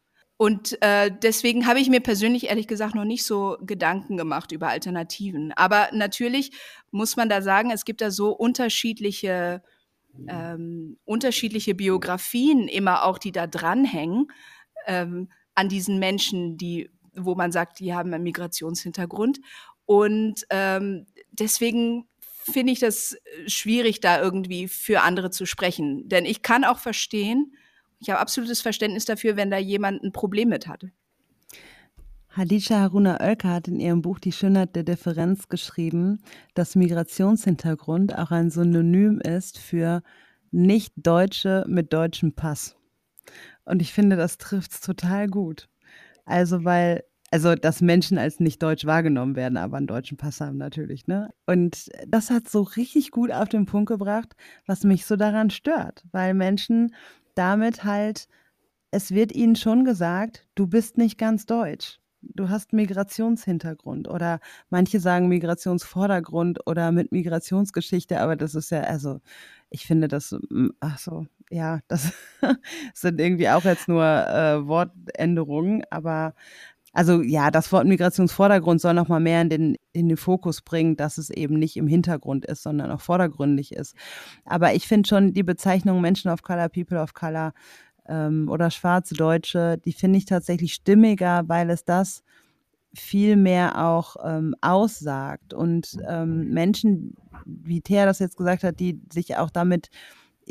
Und äh, deswegen habe ich mir persönlich ehrlich gesagt noch nicht so Gedanken gemacht über Alternativen. Aber natürlich muss man da sagen, es gibt da so unterschiedliche ähm, unterschiedliche Biografien immer auch, die da dranhängen ähm, an diesen Menschen, die, wo man sagt, die haben einen Migrationshintergrund. Und ähm, deswegen finde ich das schwierig, da irgendwie für andere zu sprechen. Denn ich kann auch verstehen, ich habe absolutes Verständnis dafür, wenn da jemand ein Problem mit hat. Hadisha Haruna Oelker hat in ihrem Buch Die Schönheit der Differenz geschrieben, dass Migrationshintergrund auch ein Synonym ist für Nicht-Deutsche mit deutschem Pass. Und ich finde, das trifft es total gut. Also, weil, also, dass Menschen als nicht deutsch wahrgenommen werden, aber einen deutschen Pass haben natürlich, ne? Und das hat so richtig gut auf den Punkt gebracht, was mich so daran stört, weil Menschen damit halt, es wird ihnen schon gesagt, du bist nicht ganz deutsch. Du hast Migrationshintergrund oder manche sagen Migrationsvordergrund oder mit Migrationsgeschichte, aber das ist ja, also ich finde das, ach so, ja, das sind irgendwie auch jetzt nur äh, Wortänderungen, aber also ja, das Wort Migrationsvordergrund soll nochmal mehr in den, in den Fokus bringen, dass es eben nicht im Hintergrund ist, sondern auch vordergründig ist. Aber ich finde schon die Bezeichnung Menschen of Color, People of Color ähm, oder schwarze Deutsche, die finde ich tatsächlich stimmiger, weil es das viel mehr auch ähm, aussagt. Und ähm, Menschen, wie Thea das jetzt gesagt hat, die sich auch damit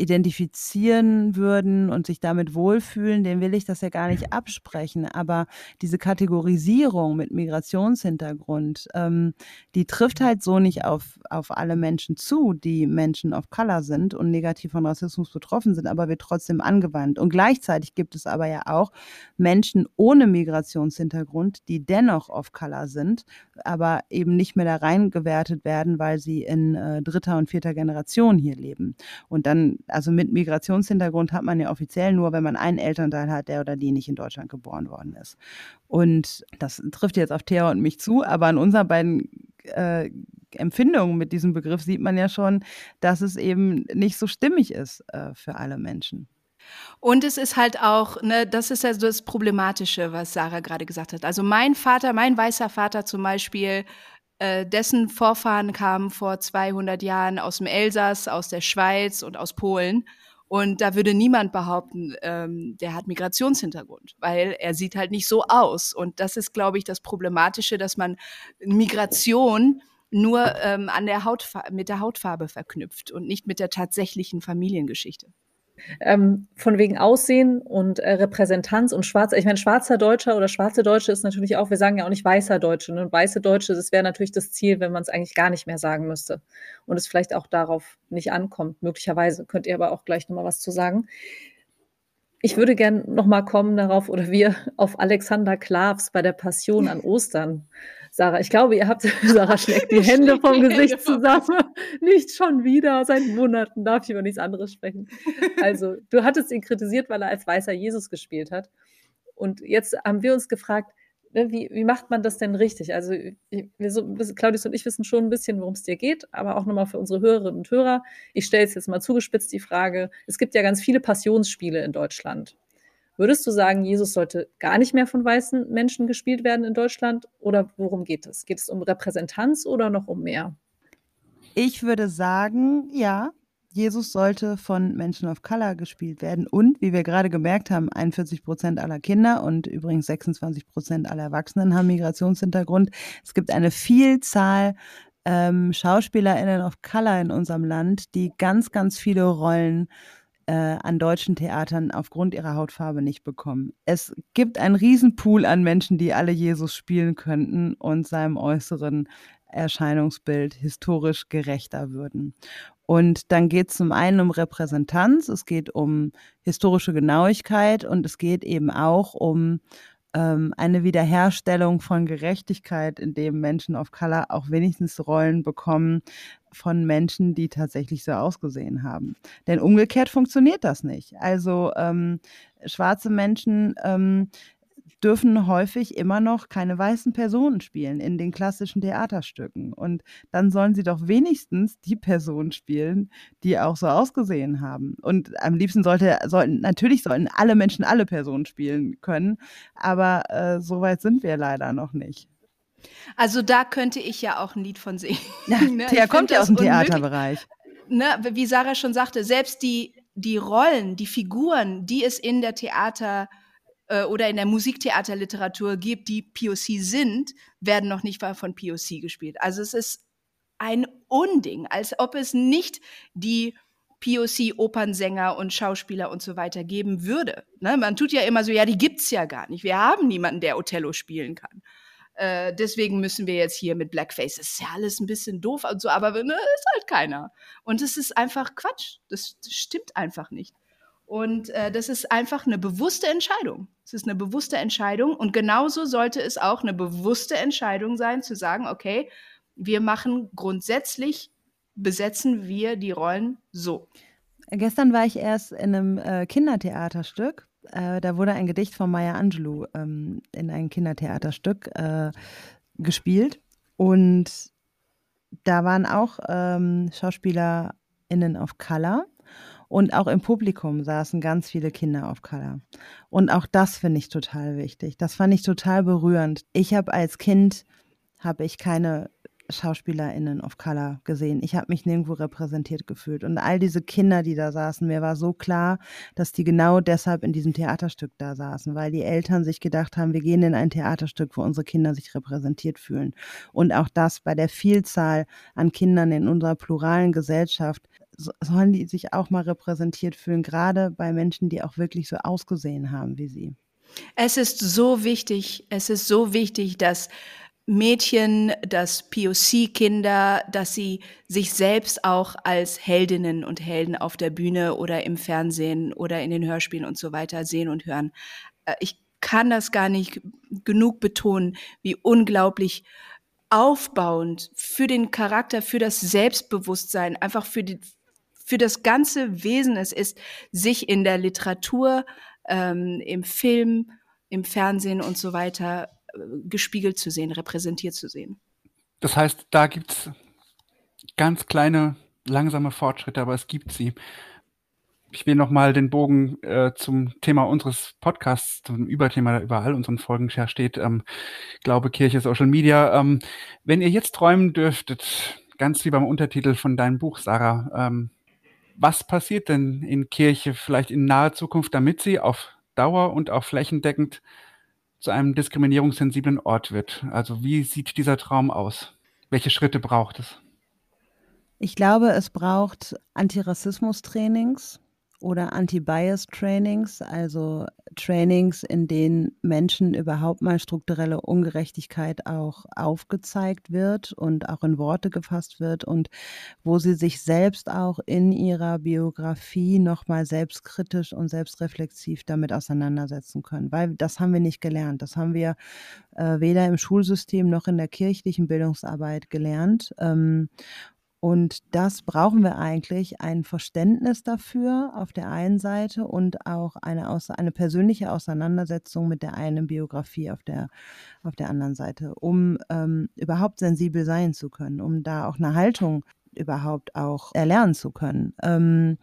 identifizieren würden und sich damit wohlfühlen, den will ich das ja gar nicht absprechen. Aber diese Kategorisierung mit Migrationshintergrund, ähm, die trifft halt so nicht auf, auf alle Menschen zu, die Menschen of Color sind und negativ von Rassismus betroffen sind, aber wird trotzdem angewandt. Und gleichzeitig gibt es aber ja auch Menschen ohne Migrationshintergrund, die dennoch of Color sind, aber eben nicht mehr da reingewertet werden, weil sie in äh, dritter und vierter Generation hier leben. Und dann also mit Migrationshintergrund hat man ja offiziell nur, wenn man einen Elternteil hat, der oder die nicht in Deutschland geboren worden ist. Und das trifft jetzt auf Thea und mich zu, aber an unseren beiden äh, Empfindungen mit diesem Begriff sieht man ja schon, dass es eben nicht so stimmig ist äh, für alle Menschen. Und es ist halt auch, ne, das ist ja so das Problematische, was Sarah gerade gesagt hat. Also mein Vater, mein weißer Vater zum Beispiel, äh, dessen Vorfahren kamen vor 200 Jahren aus dem Elsass, aus der Schweiz und aus Polen. Und da würde niemand behaupten, ähm, der hat Migrationshintergrund, weil er sieht halt nicht so aus. Und das ist, glaube ich, das Problematische, dass man Migration nur ähm, an der mit der Hautfarbe verknüpft und nicht mit der tatsächlichen Familiengeschichte. Ähm, von wegen Aussehen und äh, Repräsentanz und schwarzer, ich meine, schwarzer Deutscher oder schwarze Deutsche ist natürlich auch, wir sagen ja auch nicht weißer Deutsche. Ne? Und weiße Deutsche, das wäre natürlich das Ziel, wenn man es eigentlich gar nicht mehr sagen müsste. Und es vielleicht auch darauf nicht ankommt, möglicherweise. Könnt ihr aber auch gleich nochmal was zu sagen. ich würde gern noch mal kommen darauf oder wir auf Alexander Klavs bei der Passion an Ostern. Sarah, ich glaube, ihr habt, Sarah schlägt die Hände vom Gesicht zusammen. Nicht schon wieder, seit Monaten darf ich über nichts anderes sprechen. Also, du hattest ihn kritisiert, weil er als weißer Jesus gespielt hat. Und jetzt haben wir uns gefragt, ne, wie, wie macht man das denn richtig? Also, wir so, Claudius und ich wissen schon ein bisschen, worum es dir geht, aber auch nochmal für unsere Hörerinnen und Hörer. Ich stelle es jetzt mal zugespitzt die Frage: Es gibt ja ganz viele Passionsspiele in Deutschland. Würdest du sagen, Jesus sollte gar nicht mehr von weißen Menschen gespielt werden in Deutschland? Oder worum geht es? Geht es um Repräsentanz oder noch um mehr? Ich würde sagen, ja, Jesus sollte von Menschen of Color gespielt werden. Und wie wir gerade gemerkt haben, 41 Prozent aller Kinder und übrigens 26 Prozent aller Erwachsenen haben Migrationshintergrund. Es gibt eine Vielzahl ähm, SchauspielerInnen of Color in unserem Land, die ganz, ganz viele Rollen äh, an deutschen Theatern aufgrund ihrer Hautfarbe nicht bekommen. Es gibt einen Riesenpool an Menschen, die alle Jesus spielen könnten und seinem äußeren Erscheinungsbild historisch gerechter würden. Und dann geht es zum einen um Repräsentanz, es geht um historische Genauigkeit und es geht eben auch um ähm, eine Wiederherstellung von Gerechtigkeit, indem Menschen of Color auch wenigstens Rollen bekommen von Menschen, die tatsächlich so ausgesehen haben. Denn umgekehrt funktioniert das nicht. Also ähm, schwarze Menschen ähm, dürfen häufig immer noch keine weißen Personen spielen in den klassischen Theaterstücken. Und dann sollen sie doch wenigstens die Personen spielen, die auch so ausgesehen haben. Und am liebsten sollte, sollten, natürlich sollten alle Menschen alle Personen spielen können, aber äh, so weit sind wir leider noch nicht. Also da könnte ich ja auch ein Lied von singen. Ja, ne? Der kommt ja aus dem Theaterbereich. Ne, wie Sarah schon sagte, selbst die, die Rollen, die Figuren, die es in der Theater- äh, oder in der Musiktheaterliteratur gibt, die POC sind, werden noch nicht von POC gespielt. Also es ist ein Unding, als ob es nicht die POC-Opernsänger und Schauspieler und so weiter geben würde. Ne? Man tut ja immer so, ja, die gibt's ja gar nicht. Wir haben niemanden, der Othello spielen kann. Äh, deswegen müssen wir jetzt hier mit Blackface. Das ist ja alles ein bisschen doof und so, aber ne, ist halt keiner. Und es ist einfach Quatsch. Das, das stimmt einfach nicht. Und äh, das ist einfach eine bewusste Entscheidung. Es ist eine bewusste Entscheidung. Und genauso sollte es auch eine bewusste Entscheidung sein, zu sagen, okay, wir machen grundsätzlich, besetzen wir die Rollen so. Gestern war ich erst in einem äh, Kindertheaterstück. Äh, da wurde ein Gedicht von Maya Angelou ähm, in ein Kindertheaterstück äh, gespielt. Und da waren auch ähm, SchauspielerInnen of Color. Und auch im Publikum saßen ganz viele Kinder auf Color. Und auch das finde ich total wichtig. Das fand ich total berührend. Ich habe als Kind, habe ich keine SchauspielerInnen of Color gesehen. Ich habe mich nirgendwo repräsentiert gefühlt. Und all diese Kinder, die da saßen, mir war so klar, dass die genau deshalb in diesem Theaterstück da saßen, weil die Eltern sich gedacht haben, wir gehen in ein Theaterstück, wo unsere Kinder sich repräsentiert fühlen. Und auch das bei der Vielzahl an Kindern in unserer pluralen Gesellschaft sollen die sich auch mal repräsentiert fühlen, gerade bei Menschen, die auch wirklich so ausgesehen haben wie sie. Es ist so wichtig, es ist so wichtig, dass Mädchen, dass POC-Kinder, dass sie sich selbst auch als Heldinnen und Helden auf der Bühne oder im Fernsehen oder in den Hörspielen und so weiter sehen und hören. Äh, ich kann das gar nicht genug betonen, wie unglaublich aufbauend für den Charakter, für das Selbstbewusstsein, einfach für die, für das ganze Wesen es ist, sich in der Literatur, ähm, im Film, im Fernsehen und so weiter äh, gespiegelt zu sehen, repräsentiert zu sehen. Das heißt, da gibt es ganz kleine, langsame Fortschritte, aber es gibt sie. Ich will nochmal den Bogen äh, zum Thema unseres Podcasts, zum Überthema, der über all unseren Folgen steht, ähm, Glaube, Kirche, Social Media. Ähm, wenn ihr jetzt träumen dürftet, ganz wie beim Untertitel von deinem Buch, Sarah, ähm, was passiert denn in Kirche vielleicht in naher Zukunft, damit sie auf Dauer und auch flächendeckend zu einem diskriminierungssensiblen Ort wird? Also wie sieht dieser Traum aus? Welche Schritte braucht es? Ich glaube, es braucht Antirassismus-Trainings oder Anti-Bias-Trainings, also Trainings, in denen Menschen überhaupt mal strukturelle Ungerechtigkeit auch aufgezeigt wird und auch in Worte gefasst wird und wo sie sich selbst auch in ihrer Biografie nochmal selbstkritisch und selbstreflexiv damit auseinandersetzen können. Weil das haben wir nicht gelernt. Das haben wir äh, weder im Schulsystem noch in der kirchlichen Bildungsarbeit gelernt. Ähm, und das brauchen wir eigentlich, ein Verständnis dafür auf der einen Seite und auch eine, eine persönliche Auseinandersetzung mit der einen Biografie auf der, auf der anderen Seite, um ähm, überhaupt sensibel sein zu können, um da auch eine Haltung überhaupt auch erlernen zu können. Ähm,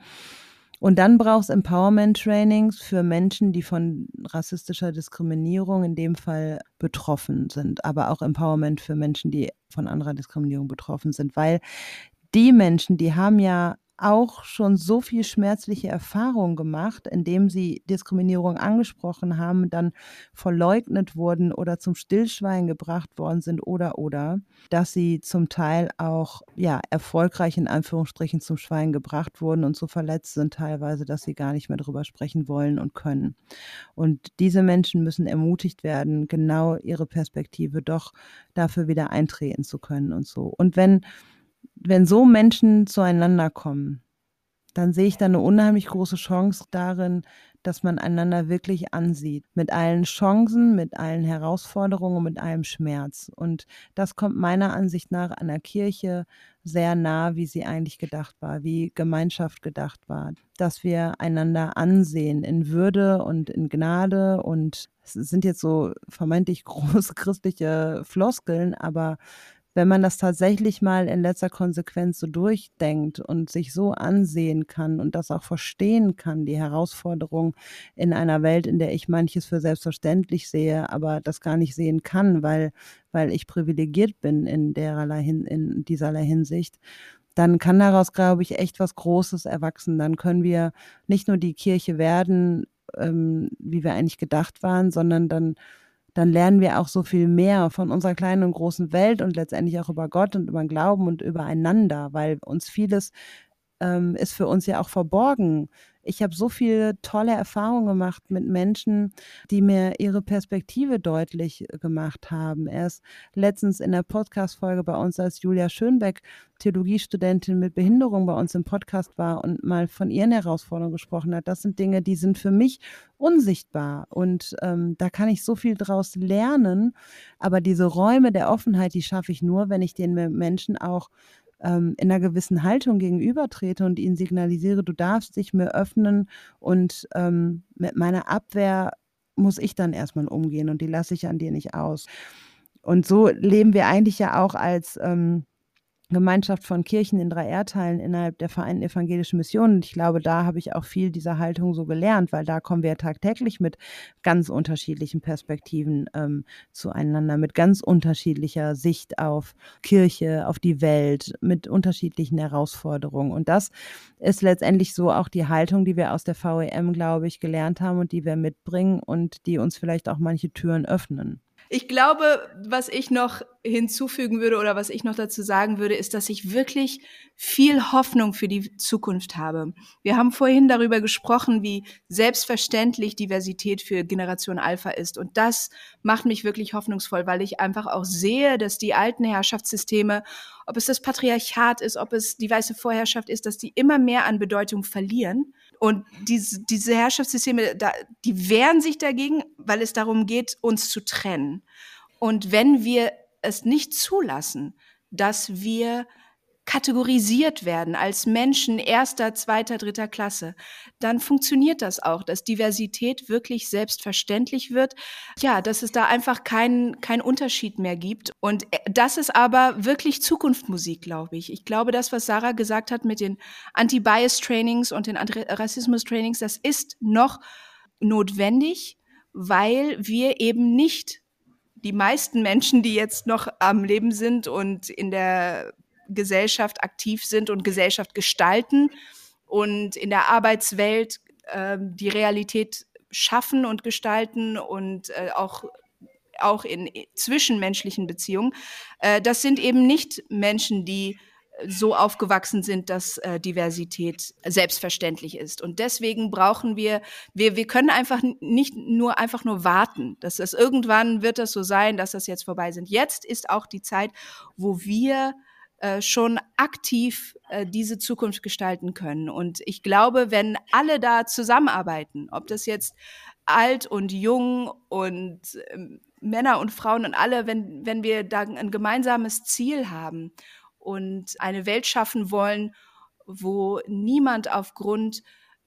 und dann braucht es Empowerment-Trainings für Menschen, die von rassistischer Diskriminierung in dem Fall betroffen sind, aber auch Empowerment für Menschen, die von anderer Diskriminierung betroffen sind, weil die Menschen, die haben ja auch schon so viel schmerzliche Erfahrungen gemacht, indem sie Diskriminierung angesprochen haben, dann verleugnet wurden oder zum Stillschwein gebracht worden sind oder oder, dass sie zum Teil auch ja erfolgreich in Anführungsstrichen zum Schwein gebracht wurden und so verletzt sind teilweise, dass sie gar nicht mehr darüber sprechen wollen und können. Und diese Menschen müssen ermutigt werden, genau ihre Perspektive doch dafür wieder eintreten zu können und so. Und wenn wenn so Menschen zueinander kommen, dann sehe ich da eine unheimlich große Chance darin, dass man einander wirklich ansieht. Mit allen Chancen, mit allen Herausforderungen, mit allem Schmerz. Und das kommt meiner Ansicht nach der Kirche sehr nah, wie sie eigentlich gedacht war, wie Gemeinschaft gedacht war. Dass wir einander ansehen in Würde und in Gnade und es sind jetzt so vermeintlich große christliche Floskeln, aber wenn man das tatsächlich mal in letzter Konsequenz so durchdenkt und sich so ansehen kann und das auch verstehen kann, die Herausforderung in einer Welt, in der ich manches für selbstverständlich sehe, aber das gar nicht sehen kann, weil, weil ich privilegiert bin in dererlei, in dieserlei Hinsicht, dann kann daraus, glaube ich, echt was Großes erwachsen. Dann können wir nicht nur die Kirche werden, ähm, wie wir eigentlich gedacht waren, sondern dann dann lernen wir auch so viel mehr von unserer kleinen und großen Welt und letztendlich auch über Gott und über Glauben und übereinander, weil uns vieles ähm, ist für uns ja auch verborgen. Ich habe so viele tolle Erfahrungen gemacht mit Menschen, die mir ihre Perspektive deutlich äh, gemacht haben. Erst letztens in der Podcast-Folge bei uns, als Julia Schönbeck, Theologiestudentin mit Behinderung bei uns im Podcast war und mal von ihren Herausforderungen gesprochen hat. Das sind Dinge, die sind für mich unsichtbar und ähm, da kann ich so viel draus lernen. Aber diese Räume der Offenheit, die schaffe ich nur, wenn ich den Menschen auch ähm, in einer gewissen Haltung gegenübertrete und ihnen signalisiere, du darfst dich mir öffnen und ähm, mit meiner Abwehr muss ich dann erstmal umgehen und die lasse ich an dir nicht aus. Und so leben wir eigentlich ja auch als ähm, Gemeinschaft von Kirchen in drei Erdteilen innerhalb der Vereinten Evangelischen Mission. Und ich glaube, da habe ich auch viel dieser Haltung so gelernt, weil da kommen wir tagtäglich mit ganz unterschiedlichen Perspektiven ähm, zueinander, mit ganz unterschiedlicher Sicht auf Kirche, auf die Welt, mit unterschiedlichen Herausforderungen. Und das ist letztendlich so auch die Haltung, die wir aus der VEM, glaube ich, gelernt haben und die wir mitbringen und die uns vielleicht auch manche Türen öffnen. Ich glaube, was ich noch hinzufügen würde oder was ich noch dazu sagen würde, ist, dass ich wirklich viel Hoffnung für die Zukunft habe. Wir haben vorhin darüber gesprochen, wie selbstverständlich Diversität für Generation Alpha ist. Und das macht mich wirklich hoffnungsvoll, weil ich einfach auch sehe, dass die alten Herrschaftssysteme, ob es das Patriarchat ist, ob es die weiße Vorherrschaft ist, dass die immer mehr an Bedeutung verlieren und diese, diese Herrschaftssysteme, da, die wehren sich dagegen, weil es darum geht, uns zu trennen. Und wenn wir es nicht zulassen, dass wir kategorisiert werden als Menschen erster, zweiter, dritter Klasse, dann funktioniert das auch, dass Diversität wirklich selbstverständlich wird. Ja, dass es da einfach keinen kein Unterschied mehr gibt. Und äh, das ist aber wirklich Zukunftsmusik, glaube ich. Ich glaube, das, was Sarah gesagt hat mit den Anti-Bias-Trainings und den Rassismus-Trainings, das ist noch notwendig, weil wir eben nicht die meisten Menschen, die jetzt noch am Leben sind und in der Gesellschaft aktiv sind und Gesellschaft gestalten und in der Arbeitswelt äh, die Realität schaffen und gestalten und äh, auch auch in zwischenmenschlichen Beziehungen. Äh, das sind eben nicht Menschen, die so aufgewachsen sind, dass äh, Diversität selbstverständlich ist. Und deswegen brauchen wir, wir, wir können einfach nicht nur einfach nur warten, dass das irgendwann wird das so sein, dass das jetzt vorbei sind. Jetzt ist auch die Zeit, wo wir äh, schon aktiv äh, diese Zukunft gestalten können. Und ich glaube, wenn alle da zusammenarbeiten, ob das jetzt alt und jung und ähm, Männer und Frauen und alle, wenn, wenn wir da ein gemeinsames Ziel haben und eine Welt schaffen wollen, wo niemand aufgrund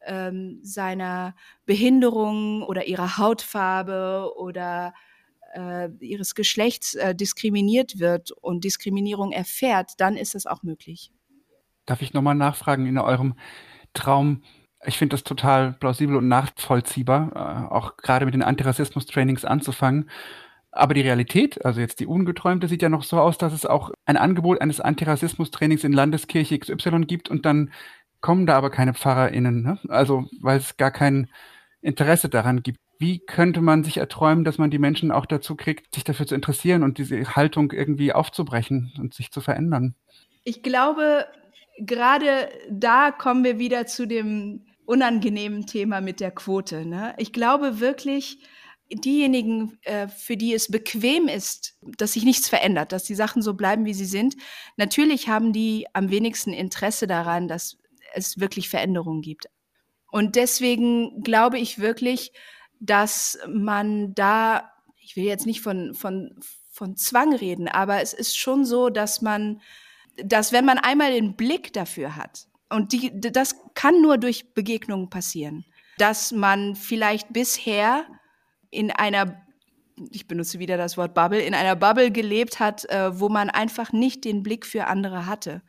ähm, seiner Behinderung oder ihrer Hautfarbe oder äh, ihres Geschlechts äh, diskriminiert wird und Diskriminierung erfährt, dann ist das auch möglich. Darf ich nochmal nachfragen in eurem Traum? Ich finde das total plausibel und nachvollziehbar, äh, auch gerade mit den Antirassismus-Trainings anzufangen. Aber die Realität, also jetzt die ungeträumte, sieht ja noch so aus, dass es auch ein Angebot eines Antirassismus-Trainings in Landeskirche XY gibt und dann kommen da aber keine PfarrerInnen. Ne? Also, weil es gar kein Interesse daran gibt. Wie könnte man sich erträumen, dass man die Menschen auch dazu kriegt, sich dafür zu interessieren und diese Haltung irgendwie aufzubrechen und sich zu verändern? Ich glaube, gerade da kommen wir wieder zu dem unangenehmen Thema mit der Quote. Ne? Ich glaube wirklich, diejenigen, äh, für die es bequem ist, dass sich nichts verändert, dass die Sachen so bleiben, wie sie sind, natürlich haben die am wenigsten Interesse daran, dass es wirklich Veränderungen gibt. Und deswegen glaube ich wirklich, dass man da, ich will jetzt nicht von, von, von Zwang reden, aber es ist schon so, dass man, dass wenn man einmal den Blick dafür hat, und die, das kann nur durch Begegnungen passieren, dass man vielleicht bisher in einer ich benutze wieder das Wort Bubble, in einer Bubble gelebt hat, äh, wo man einfach nicht den Blick für andere hatte,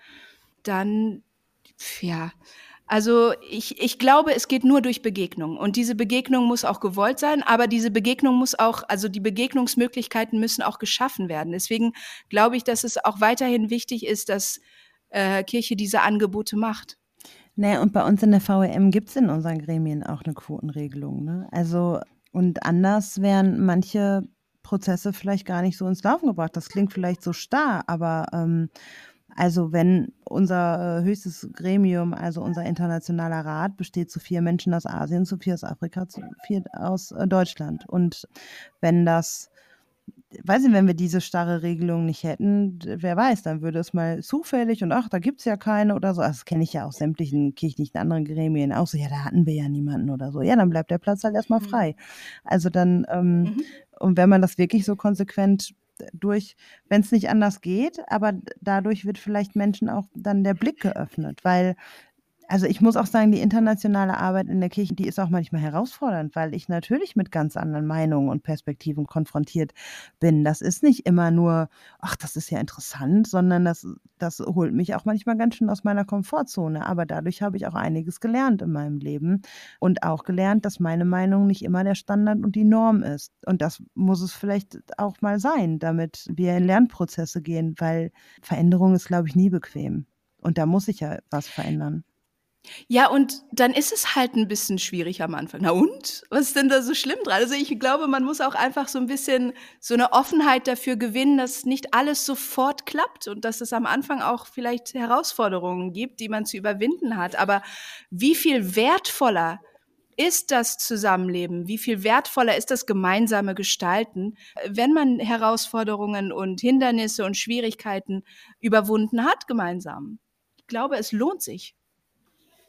dann, ja, also ich, ich glaube, es geht nur durch Begegnung. Und diese Begegnung muss auch gewollt sein, aber diese Begegnung muss auch, also die Begegnungsmöglichkeiten müssen auch geschaffen werden. Deswegen glaube ich, dass es auch weiterhin wichtig ist, dass äh, Kirche diese Angebote macht. Naja, und bei uns in der VEM gibt es in unseren Gremien auch eine Quotenregelung. Ne? Also, und anders wären manche Prozesse vielleicht gar nicht so ins Laufen gebracht. Das klingt vielleicht so starr, aber ähm, also wenn unser äh, höchstes Gremium, also unser internationaler Rat, besteht zu vier Menschen aus Asien, zu vier aus Afrika, zu vier aus äh, Deutschland. Und wenn das, weiß ich, wenn wir diese starre Regelung nicht hätten, wer weiß, dann würde es mal zufällig und ach, da gibt es ja keine oder so. Also das kenne ich ja aus sämtlichen kirchlichen anderen Gremien auch so, ja, da hatten wir ja niemanden oder so. Ja, dann bleibt der Platz halt erstmal mhm. frei. Also dann, ähm, mhm. und wenn man das wirklich so konsequent durch, wenn es nicht anders geht, aber dadurch wird vielleicht Menschen auch dann der Blick geöffnet, weil also ich muss auch sagen, die internationale Arbeit in der Kirche, die ist auch manchmal herausfordernd, weil ich natürlich mit ganz anderen Meinungen und Perspektiven konfrontiert bin. Das ist nicht immer nur, ach, das ist ja interessant, sondern das, das holt mich auch manchmal ganz schön aus meiner Komfortzone. Aber dadurch habe ich auch einiges gelernt in meinem Leben und auch gelernt, dass meine Meinung nicht immer der Standard und die Norm ist. Und das muss es vielleicht auch mal sein, damit wir in Lernprozesse gehen, weil Veränderung ist, glaube ich, nie bequem. Und da muss sich ja was verändern. Ja, und dann ist es halt ein bisschen schwierig am Anfang. Na und? Was ist denn da so schlimm dran? Also ich glaube, man muss auch einfach so ein bisschen so eine Offenheit dafür gewinnen, dass nicht alles sofort klappt und dass es am Anfang auch vielleicht Herausforderungen gibt, die man zu überwinden hat. Aber wie viel wertvoller ist das Zusammenleben? Wie viel wertvoller ist das gemeinsame Gestalten, wenn man Herausforderungen und Hindernisse und Schwierigkeiten überwunden hat gemeinsam? Ich glaube, es lohnt sich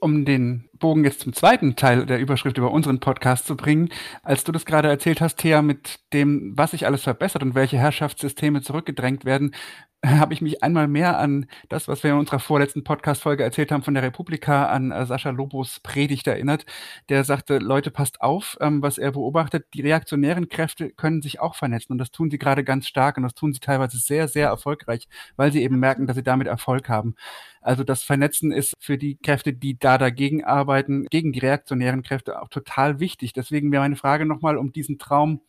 um den Bogen jetzt zum zweiten Teil der Überschrift über unseren Podcast zu bringen, als du das gerade erzählt hast, Thea, mit dem, was sich alles verbessert und welche Herrschaftssysteme zurückgedrängt werden, habe ich mich einmal mehr an das, was wir in unserer vorletzten Podcast-Folge erzählt haben von der Republika, an äh, Sascha Lobos Predigt erinnert. Der sagte, Leute, passt auf, ähm, was er beobachtet. Die reaktionären Kräfte können sich auch vernetzen und das tun sie gerade ganz stark und das tun sie teilweise sehr, sehr erfolgreich, weil sie eben merken, dass sie damit Erfolg haben. Also das Vernetzen ist für die Kräfte, die da dagegen arbeiten, gegen die reaktionären Kräfte auch total wichtig. Deswegen wäre meine Frage nochmal, um diesen Traum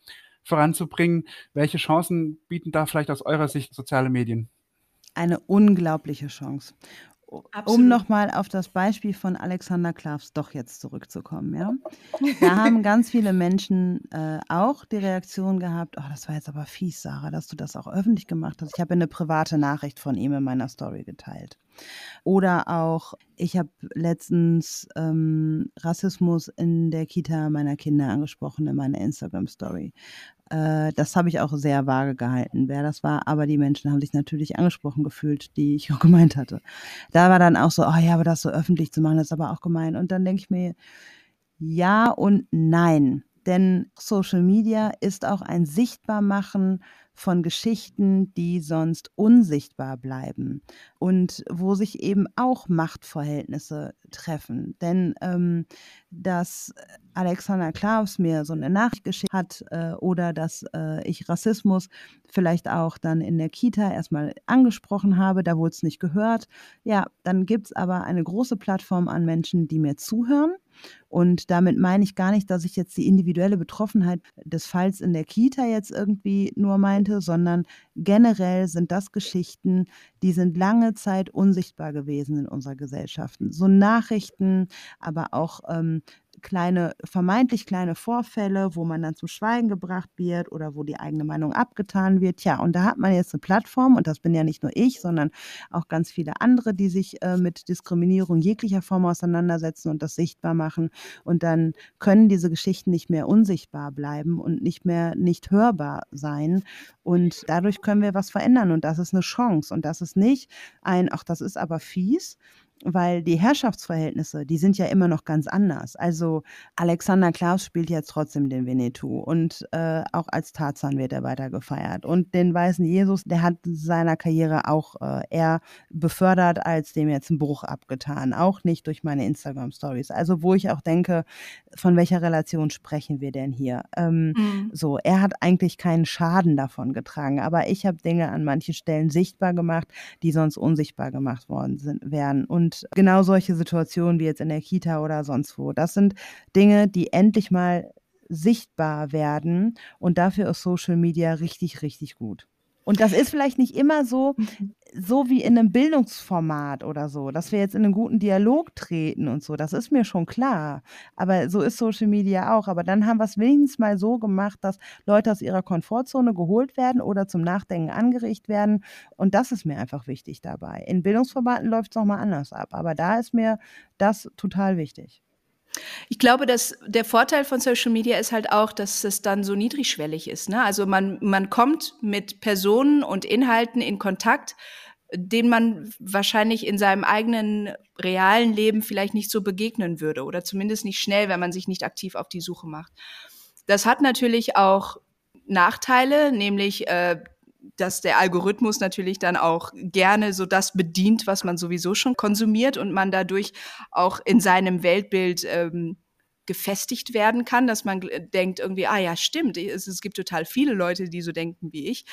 voranzubringen. Welche Chancen bieten da vielleicht aus eurer Sicht soziale Medien? Eine unglaubliche Chance. Absolut. um nochmal auf das Beispiel von Alexander Klavs doch jetzt zurückzukommen, ja. Da haben ganz viele Menschen äh, auch die Reaktion gehabt, oh, das war jetzt aber fies, Sarah, dass du das auch öffentlich gemacht hast. Ich habe eine private Nachricht von ihm in meiner Story geteilt. Oder auch, ich habe letztens ähm, Rassismus in der Kita meiner Kinder angesprochen in meiner Instagram-Story. Äh, das habe ich auch sehr vage gehalten, wer das war. Aber die Menschen haben sich natürlich angesprochen gefühlt, die ich auch gemeint hatte. Da war dann auch so, oh ja, aber das so öffentlich zu machen, das ist aber auch gemein. Und dann denke ich mir, ja und nein. Denn Social Media ist auch ein Sichtbarmachen von Geschichten, die sonst unsichtbar bleiben und wo sich eben auch Machtverhältnisse treffen. Denn ähm, dass Alexander Klaus mir so eine Nachricht geschickt hat äh, oder dass äh, ich Rassismus vielleicht auch dann in der Kita erstmal angesprochen habe, da wurde es nicht gehört. Ja, dann gibt es aber eine große Plattform an Menschen, die mir zuhören und damit meine ich gar nicht, dass ich jetzt die individuelle Betroffenheit des Falls in der Kita jetzt irgendwie nur meinte, sondern generell sind das Geschichten, die sind lange Zeit unsichtbar gewesen in unserer Gesellschaft. So Nachrichten, aber auch ähm, kleine, vermeintlich kleine Vorfälle, wo man dann zum Schweigen gebracht wird oder wo die eigene Meinung abgetan wird. Ja, und da hat man jetzt eine Plattform, und das bin ja nicht nur ich, sondern auch ganz viele andere, die sich äh, mit Diskriminierung jeglicher Form auseinandersetzen und das sichtbar machen. Und dann können diese Geschichten nicht mehr unsichtbar bleiben und nicht mehr nicht hörbar sein. Und dadurch können wir was verändern. Und das ist eine Chance. Und das ist nicht ein, ach, das ist aber fies, weil die Herrschaftsverhältnisse, die sind ja immer noch ganz anders. Also Alexander Klaus spielt jetzt trotzdem den Winnetou und äh, auch als Tarzan wird er weiter gefeiert. Und den weißen Jesus, der hat seiner Karriere auch äh, eher befördert, als dem jetzt ein Bruch abgetan. Auch nicht durch meine Instagram-Stories. Also wo ich auch denke, von welcher Relation sprechen wir denn hier? Ähm, mhm. So, er hat eigentlich keinen Schaden davon getragen, aber ich habe Dinge an manchen Stellen sichtbar gemacht, die sonst unsichtbar gemacht worden sind, wären. Und und genau solche Situationen wie jetzt in der Kita oder sonst wo, das sind Dinge, die endlich mal sichtbar werden. Und dafür ist Social Media richtig, richtig gut. Und das ist vielleicht nicht immer so, mhm. so wie in einem Bildungsformat oder so, dass wir jetzt in einen guten Dialog treten und so. Das ist mir schon klar. Aber so ist Social Media auch. Aber dann haben wir es wenigstens mal so gemacht, dass Leute aus ihrer Komfortzone geholt werden oder zum Nachdenken angeregt werden. Und das ist mir einfach wichtig dabei. In Bildungsformaten läuft es nochmal anders ab. Aber da ist mir das total wichtig. Ich glaube, dass der Vorteil von Social Media ist halt auch, dass es dann so niedrigschwellig ist. Ne? Also man, man kommt mit Personen und Inhalten in Kontakt, denen man wahrscheinlich in seinem eigenen realen Leben vielleicht nicht so begegnen würde oder zumindest nicht schnell, wenn man sich nicht aktiv auf die Suche macht. Das hat natürlich auch Nachteile, nämlich äh, dass der Algorithmus natürlich dann auch gerne so das bedient, was man sowieso schon konsumiert und man dadurch auch in seinem Weltbild ähm, gefestigt werden kann, dass man denkt irgendwie, ah ja, stimmt, es, es, gibt total viele Leute, die so denken wie ich.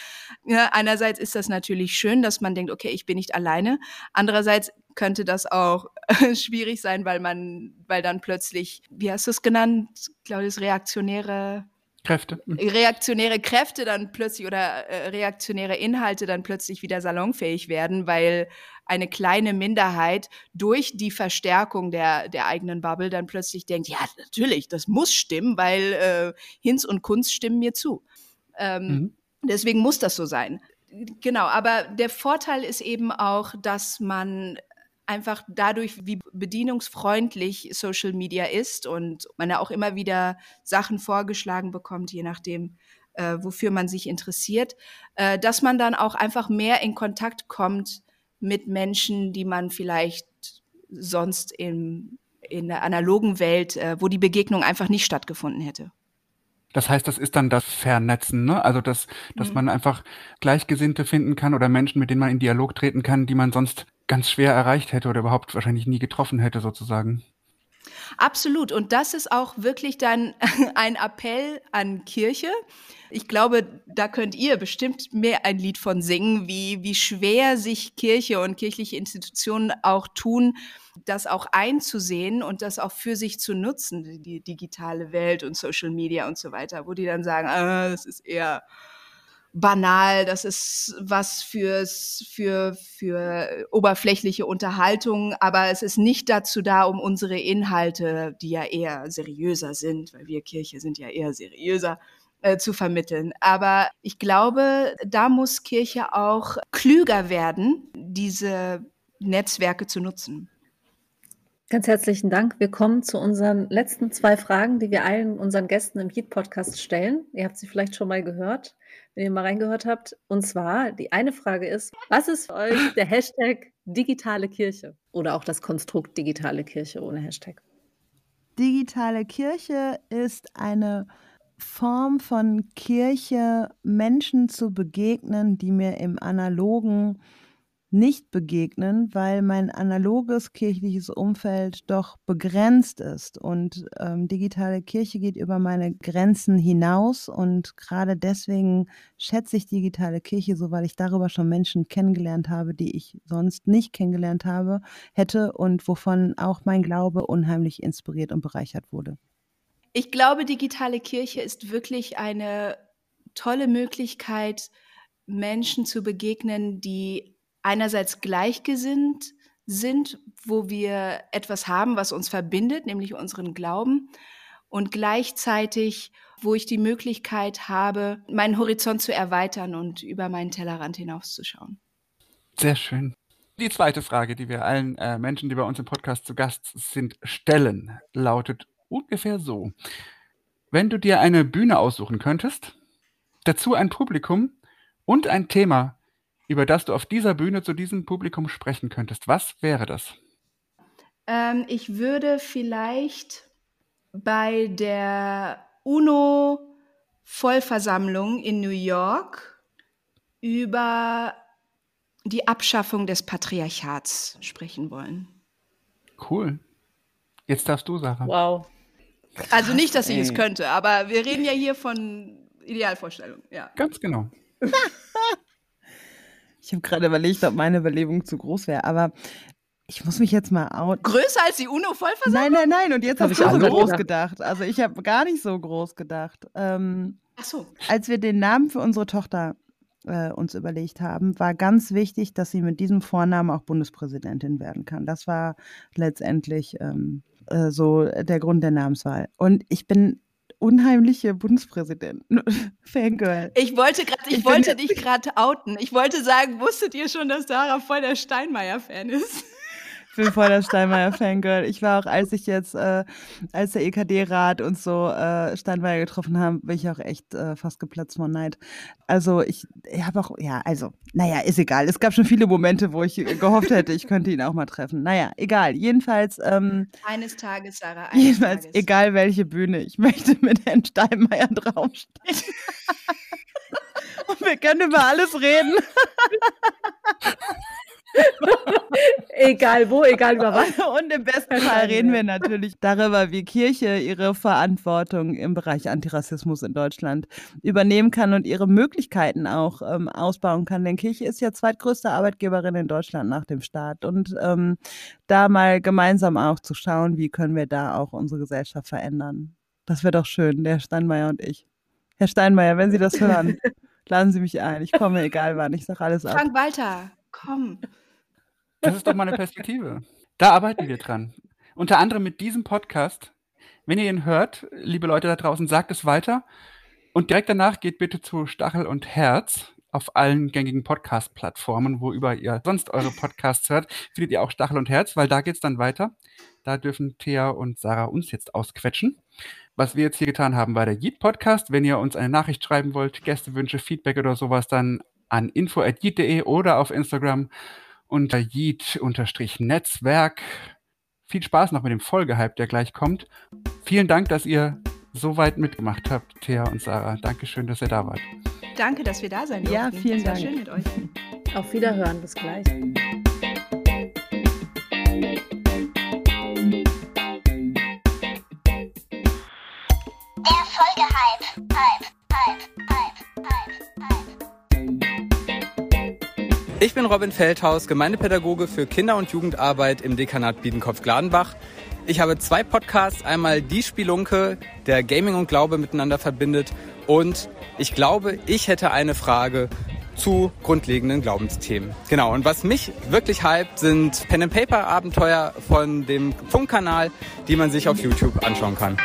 Ja, einerseits ist das natürlich schön, dass man denkt, okay, ich bin nicht alleine. Andererseits könnte das auch schwierig sein, weil man, weil dann plötzlich, wie hast du es genannt, Claudius, reaktionäre Kräfte. Mhm. Reaktionäre Kräfte dann plötzlich oder äh, reaktionäre Inhalte dann plötzlich wieder salonfähig werden, weil eine kleine Minderheit durch die Verstärkung der, der eigenen Bubble dann plötzlich denkt, ja, natürlich, das muss stimmen, weil äh, Hinz und Kunst stimmen mir zu. Ähm, mhm. Deswegen muss das so sein. Genau, aber der Vorteil ist eben auch, dass man einfach dadurch, wie bedienungsfreundlich Social Media ist und man ja auch immer wieder Sachen vorgeschlagen bekommt, je nachdem, äh, wofür man sich interessiert, äh, dass man dann auch einfach mehr in Kontakt kommt mit Menschen, die man vielleicht sonst im, in der analogen Welt, äh, wo die Begegnung einfach nicht stattgefunden hätte. Das heißt, das ist dann das Vernetzen, ne? Also dass, dass mhm. man einfach Gleichgesinnte finden kann oder Menschen, mit denen man in Dialog treten kann, die man sonst ganz schwer erreicht hätte oder überhaupt wahrscheinlich nie getroffen hätte, sozusagen. Absolut. Und das ist auch wirklich dann ein Appell an Kirche. Ich glaube, da könnt ihr bestimmt mehr ein Lied von singen, wie, wie schwer sich Kirche und kirchliche Institutionen auch tun, das auch einzusehen und das auch für sich zu nutzen, die digitale Welt und Social Media und so weiter, wo die dann sagen, ah, das ist eher banal, das ist was fürs, für, für oberflächliche Unterhaltung, aber es ist nicht dazu da, um unsere Inhalte, die ja eher seriöser sind, weil wir Kirche sind ja eher seriöser, äh, zu vermitteln. Aber ich glaube, da muss Kirche auch klüger werden, diese Netzwerke zu nutzen. Ganz herzlichen Dank. Wir kommen zu unseren letzten zwei Fragen, die wir allen unseren Gästen im Heat-Podcast stellen. Ihr habt sie vielleicht schon mal gehört, wenn ihr mal reingehört habt. Und zwar, die eine Frage ist, was ist für euch der Hashtag digitale Kirche oder auch das Konstrukt digitale Kirche ohne Hashtag? Digitale Kirche ist eine Form von Kirche, Menschen zu begegnen, die mir im analogen nicht begegnen, weil mein analoges kirchliches Umfeld doch begrenzt ist und ähm, digitale Kirche geht über meine Grenzen hinaus und gerade deswegen schätze ich digitale Kirche so, weil ich darüber schon Menschen kennengelernt habe, die ich sonst nicht kennengelernt habe, hätte und wovon auch mein Glaube unheimlich inspiriert und bereichert wurde. Ich glaube, digitale Kirche ist wirklich eine tolle Möglichkeit, Menschen zu begegnen, die einerseits gleichgesinnt sind, wo wir etwas haben, was uns verbindet, nämlich unseren Glauben, und gleichzeitig, wo ich die Möglichkeit habe, meinen Horizont zu erweitern und über meinen Tellerrand hinauszuschauen. Sehr schön. Die zweite Frage, die wir allen äh, Menschen, die bei uns im Podcast zu Gast sind, stellen, lautet ungefähr so. Wenn du dir eine Bühne aussuchen könntest, dazu ein Publikum und ein Thema, über das du auf dieser Bühne zu diesem Publikum sprechen könntest, was wäre das? Ähm, ich würde vielleicht bei der UNO-Vollversammlung in New York über die Abschaffung des Patriarchats sprechen wollen. Cool. Jetzt darfst du, Sarah. Wow. Krass, also nicht, dass ich ey. es könnte, aber wir reden ja hier von Idealvorstellungen. Ja. Ganz genau. Ich habe gerade überlegt, ob meine Überlegung zu groß wäre, aber ich muss mich jetzt mal out. Größer als die UNO-Vollversammlung? Nein, nein, nein. Und jetzt habe ich auch so groß gedacht. gedacht. Also ich habe gar nicht so groß gedacht. Ähm, Ach so. Als wir den Namen für unsere Tochter äh, uns überlegt haben, war ganz wichtig, dass sie mit diesem Vornamen auch Bundespräsidentin werden kann. Das war letztendlich ähm, äh, so der Grund der Namenswahl. Und ich bin unheimliche Bundespräsidenten. Fangirl. Ich wollte gerade, ich, ich, wollte dich gerade outen. Ich wollte sagen, wusstet ihr schon, dass Sarah voll der Steinmeier-Fan ist? Ich bin voll der Steinmeier-Fangirl. Ich war auch, als ich jetzt, äh, als der EKD-Rat und so äh, Steinmeier getroffen haben, bin ich auch echt äh, fast geplatzt vor Neid. Also ich, ich habe auch, ja, also, naja, ist egal. Es gab schon viele Momente, wo ich gehofft hätte, ich könnte ihn auch mal treffen. Naja, egal. Jedenfalls. Ähm, eines Tages, Sarah. Eines jedenfalls, Tages. egal welche Bühne, ich möchte mit Herrn Steinmeier draufstehen. und wir können über alles reden. egal wo, egal über was. Und im besten Fall reden wir natürlich darüber, wie Kirche ihre Verantwortung im Bereich Antirassismus in Deutschland übernehmen kann und ihre Möglichkeiten auch ähm, ausbauen kann. Denn Kirche ist ja zweitgrößte Arbeitgeberin in Deutschland nach dem Staat. Und ähm, da mal gemeinsam auch zu schauen, wie können wir da auch unsere Gesellschaft verändern. Das wäre doch schön, der Steinmeier und ich. Herr Steinmeier, wenn Sie das hören, laden Sie mich ein. Ich komme, egal wann. Ich sage alles ab. Frank Walter, komm. Das ist doch mal eine Perspektive. Da arbeiten wir dran. Unter anderem mit diesem Podcast. Wenn ihr ihn hört, liebe Leute da draußen, sagt es weiter. Und direkt danach geht bitte zu Stachel und Herz auf allen gängigen Podcast-Plattformen, wo über ihr sonst eure Podcasts hört, findet ihr auch Stachel und Herz, weil da geht es dann weiter. Da dürfen Thea und Sarah uns jetzt ausquetschen. Was wir jetzt hier getan haben, war der Yeet Podcast. Wenn ihr uns eine Nachricht schreiben wollt, Gästewünsche, Feedback oder sowas, dann an info.yeet.de oder auf Instagram unter Yeet-Netzwerk. Viel Spaß noch mit dem Folgehype, der gleich kommt. Vielen Dank, dass ihr so weit mitgemacht habt, Thea und Sarah. Dankeschön, dass ihr da wart. Danke, dass wir da sein durften. Ja, vielen Dank. schön mit euch. Auf Wiederhören, bis gleich. Der Folgehype. Hype, Hype, Hype, Hype, Hype. Ich bin Robin Feldhaus, Gemeindepädagoge für Kinder- und Jugendarbeit im Dekanat Biedenkopf-Gladenbach. Ich habe zwei Podcasts, einmal Die Spielunke, der Gaming und Glaube miteinander verbindet Und ich glaube, ich hätte eine Frage zu grundlegenden Glaubensthemen. Genau, und was mich wirklich hypt, sind Pen-and-Paper-Abenteuer von dem Funkkanal, die man sich auf YouTube anschauen kann.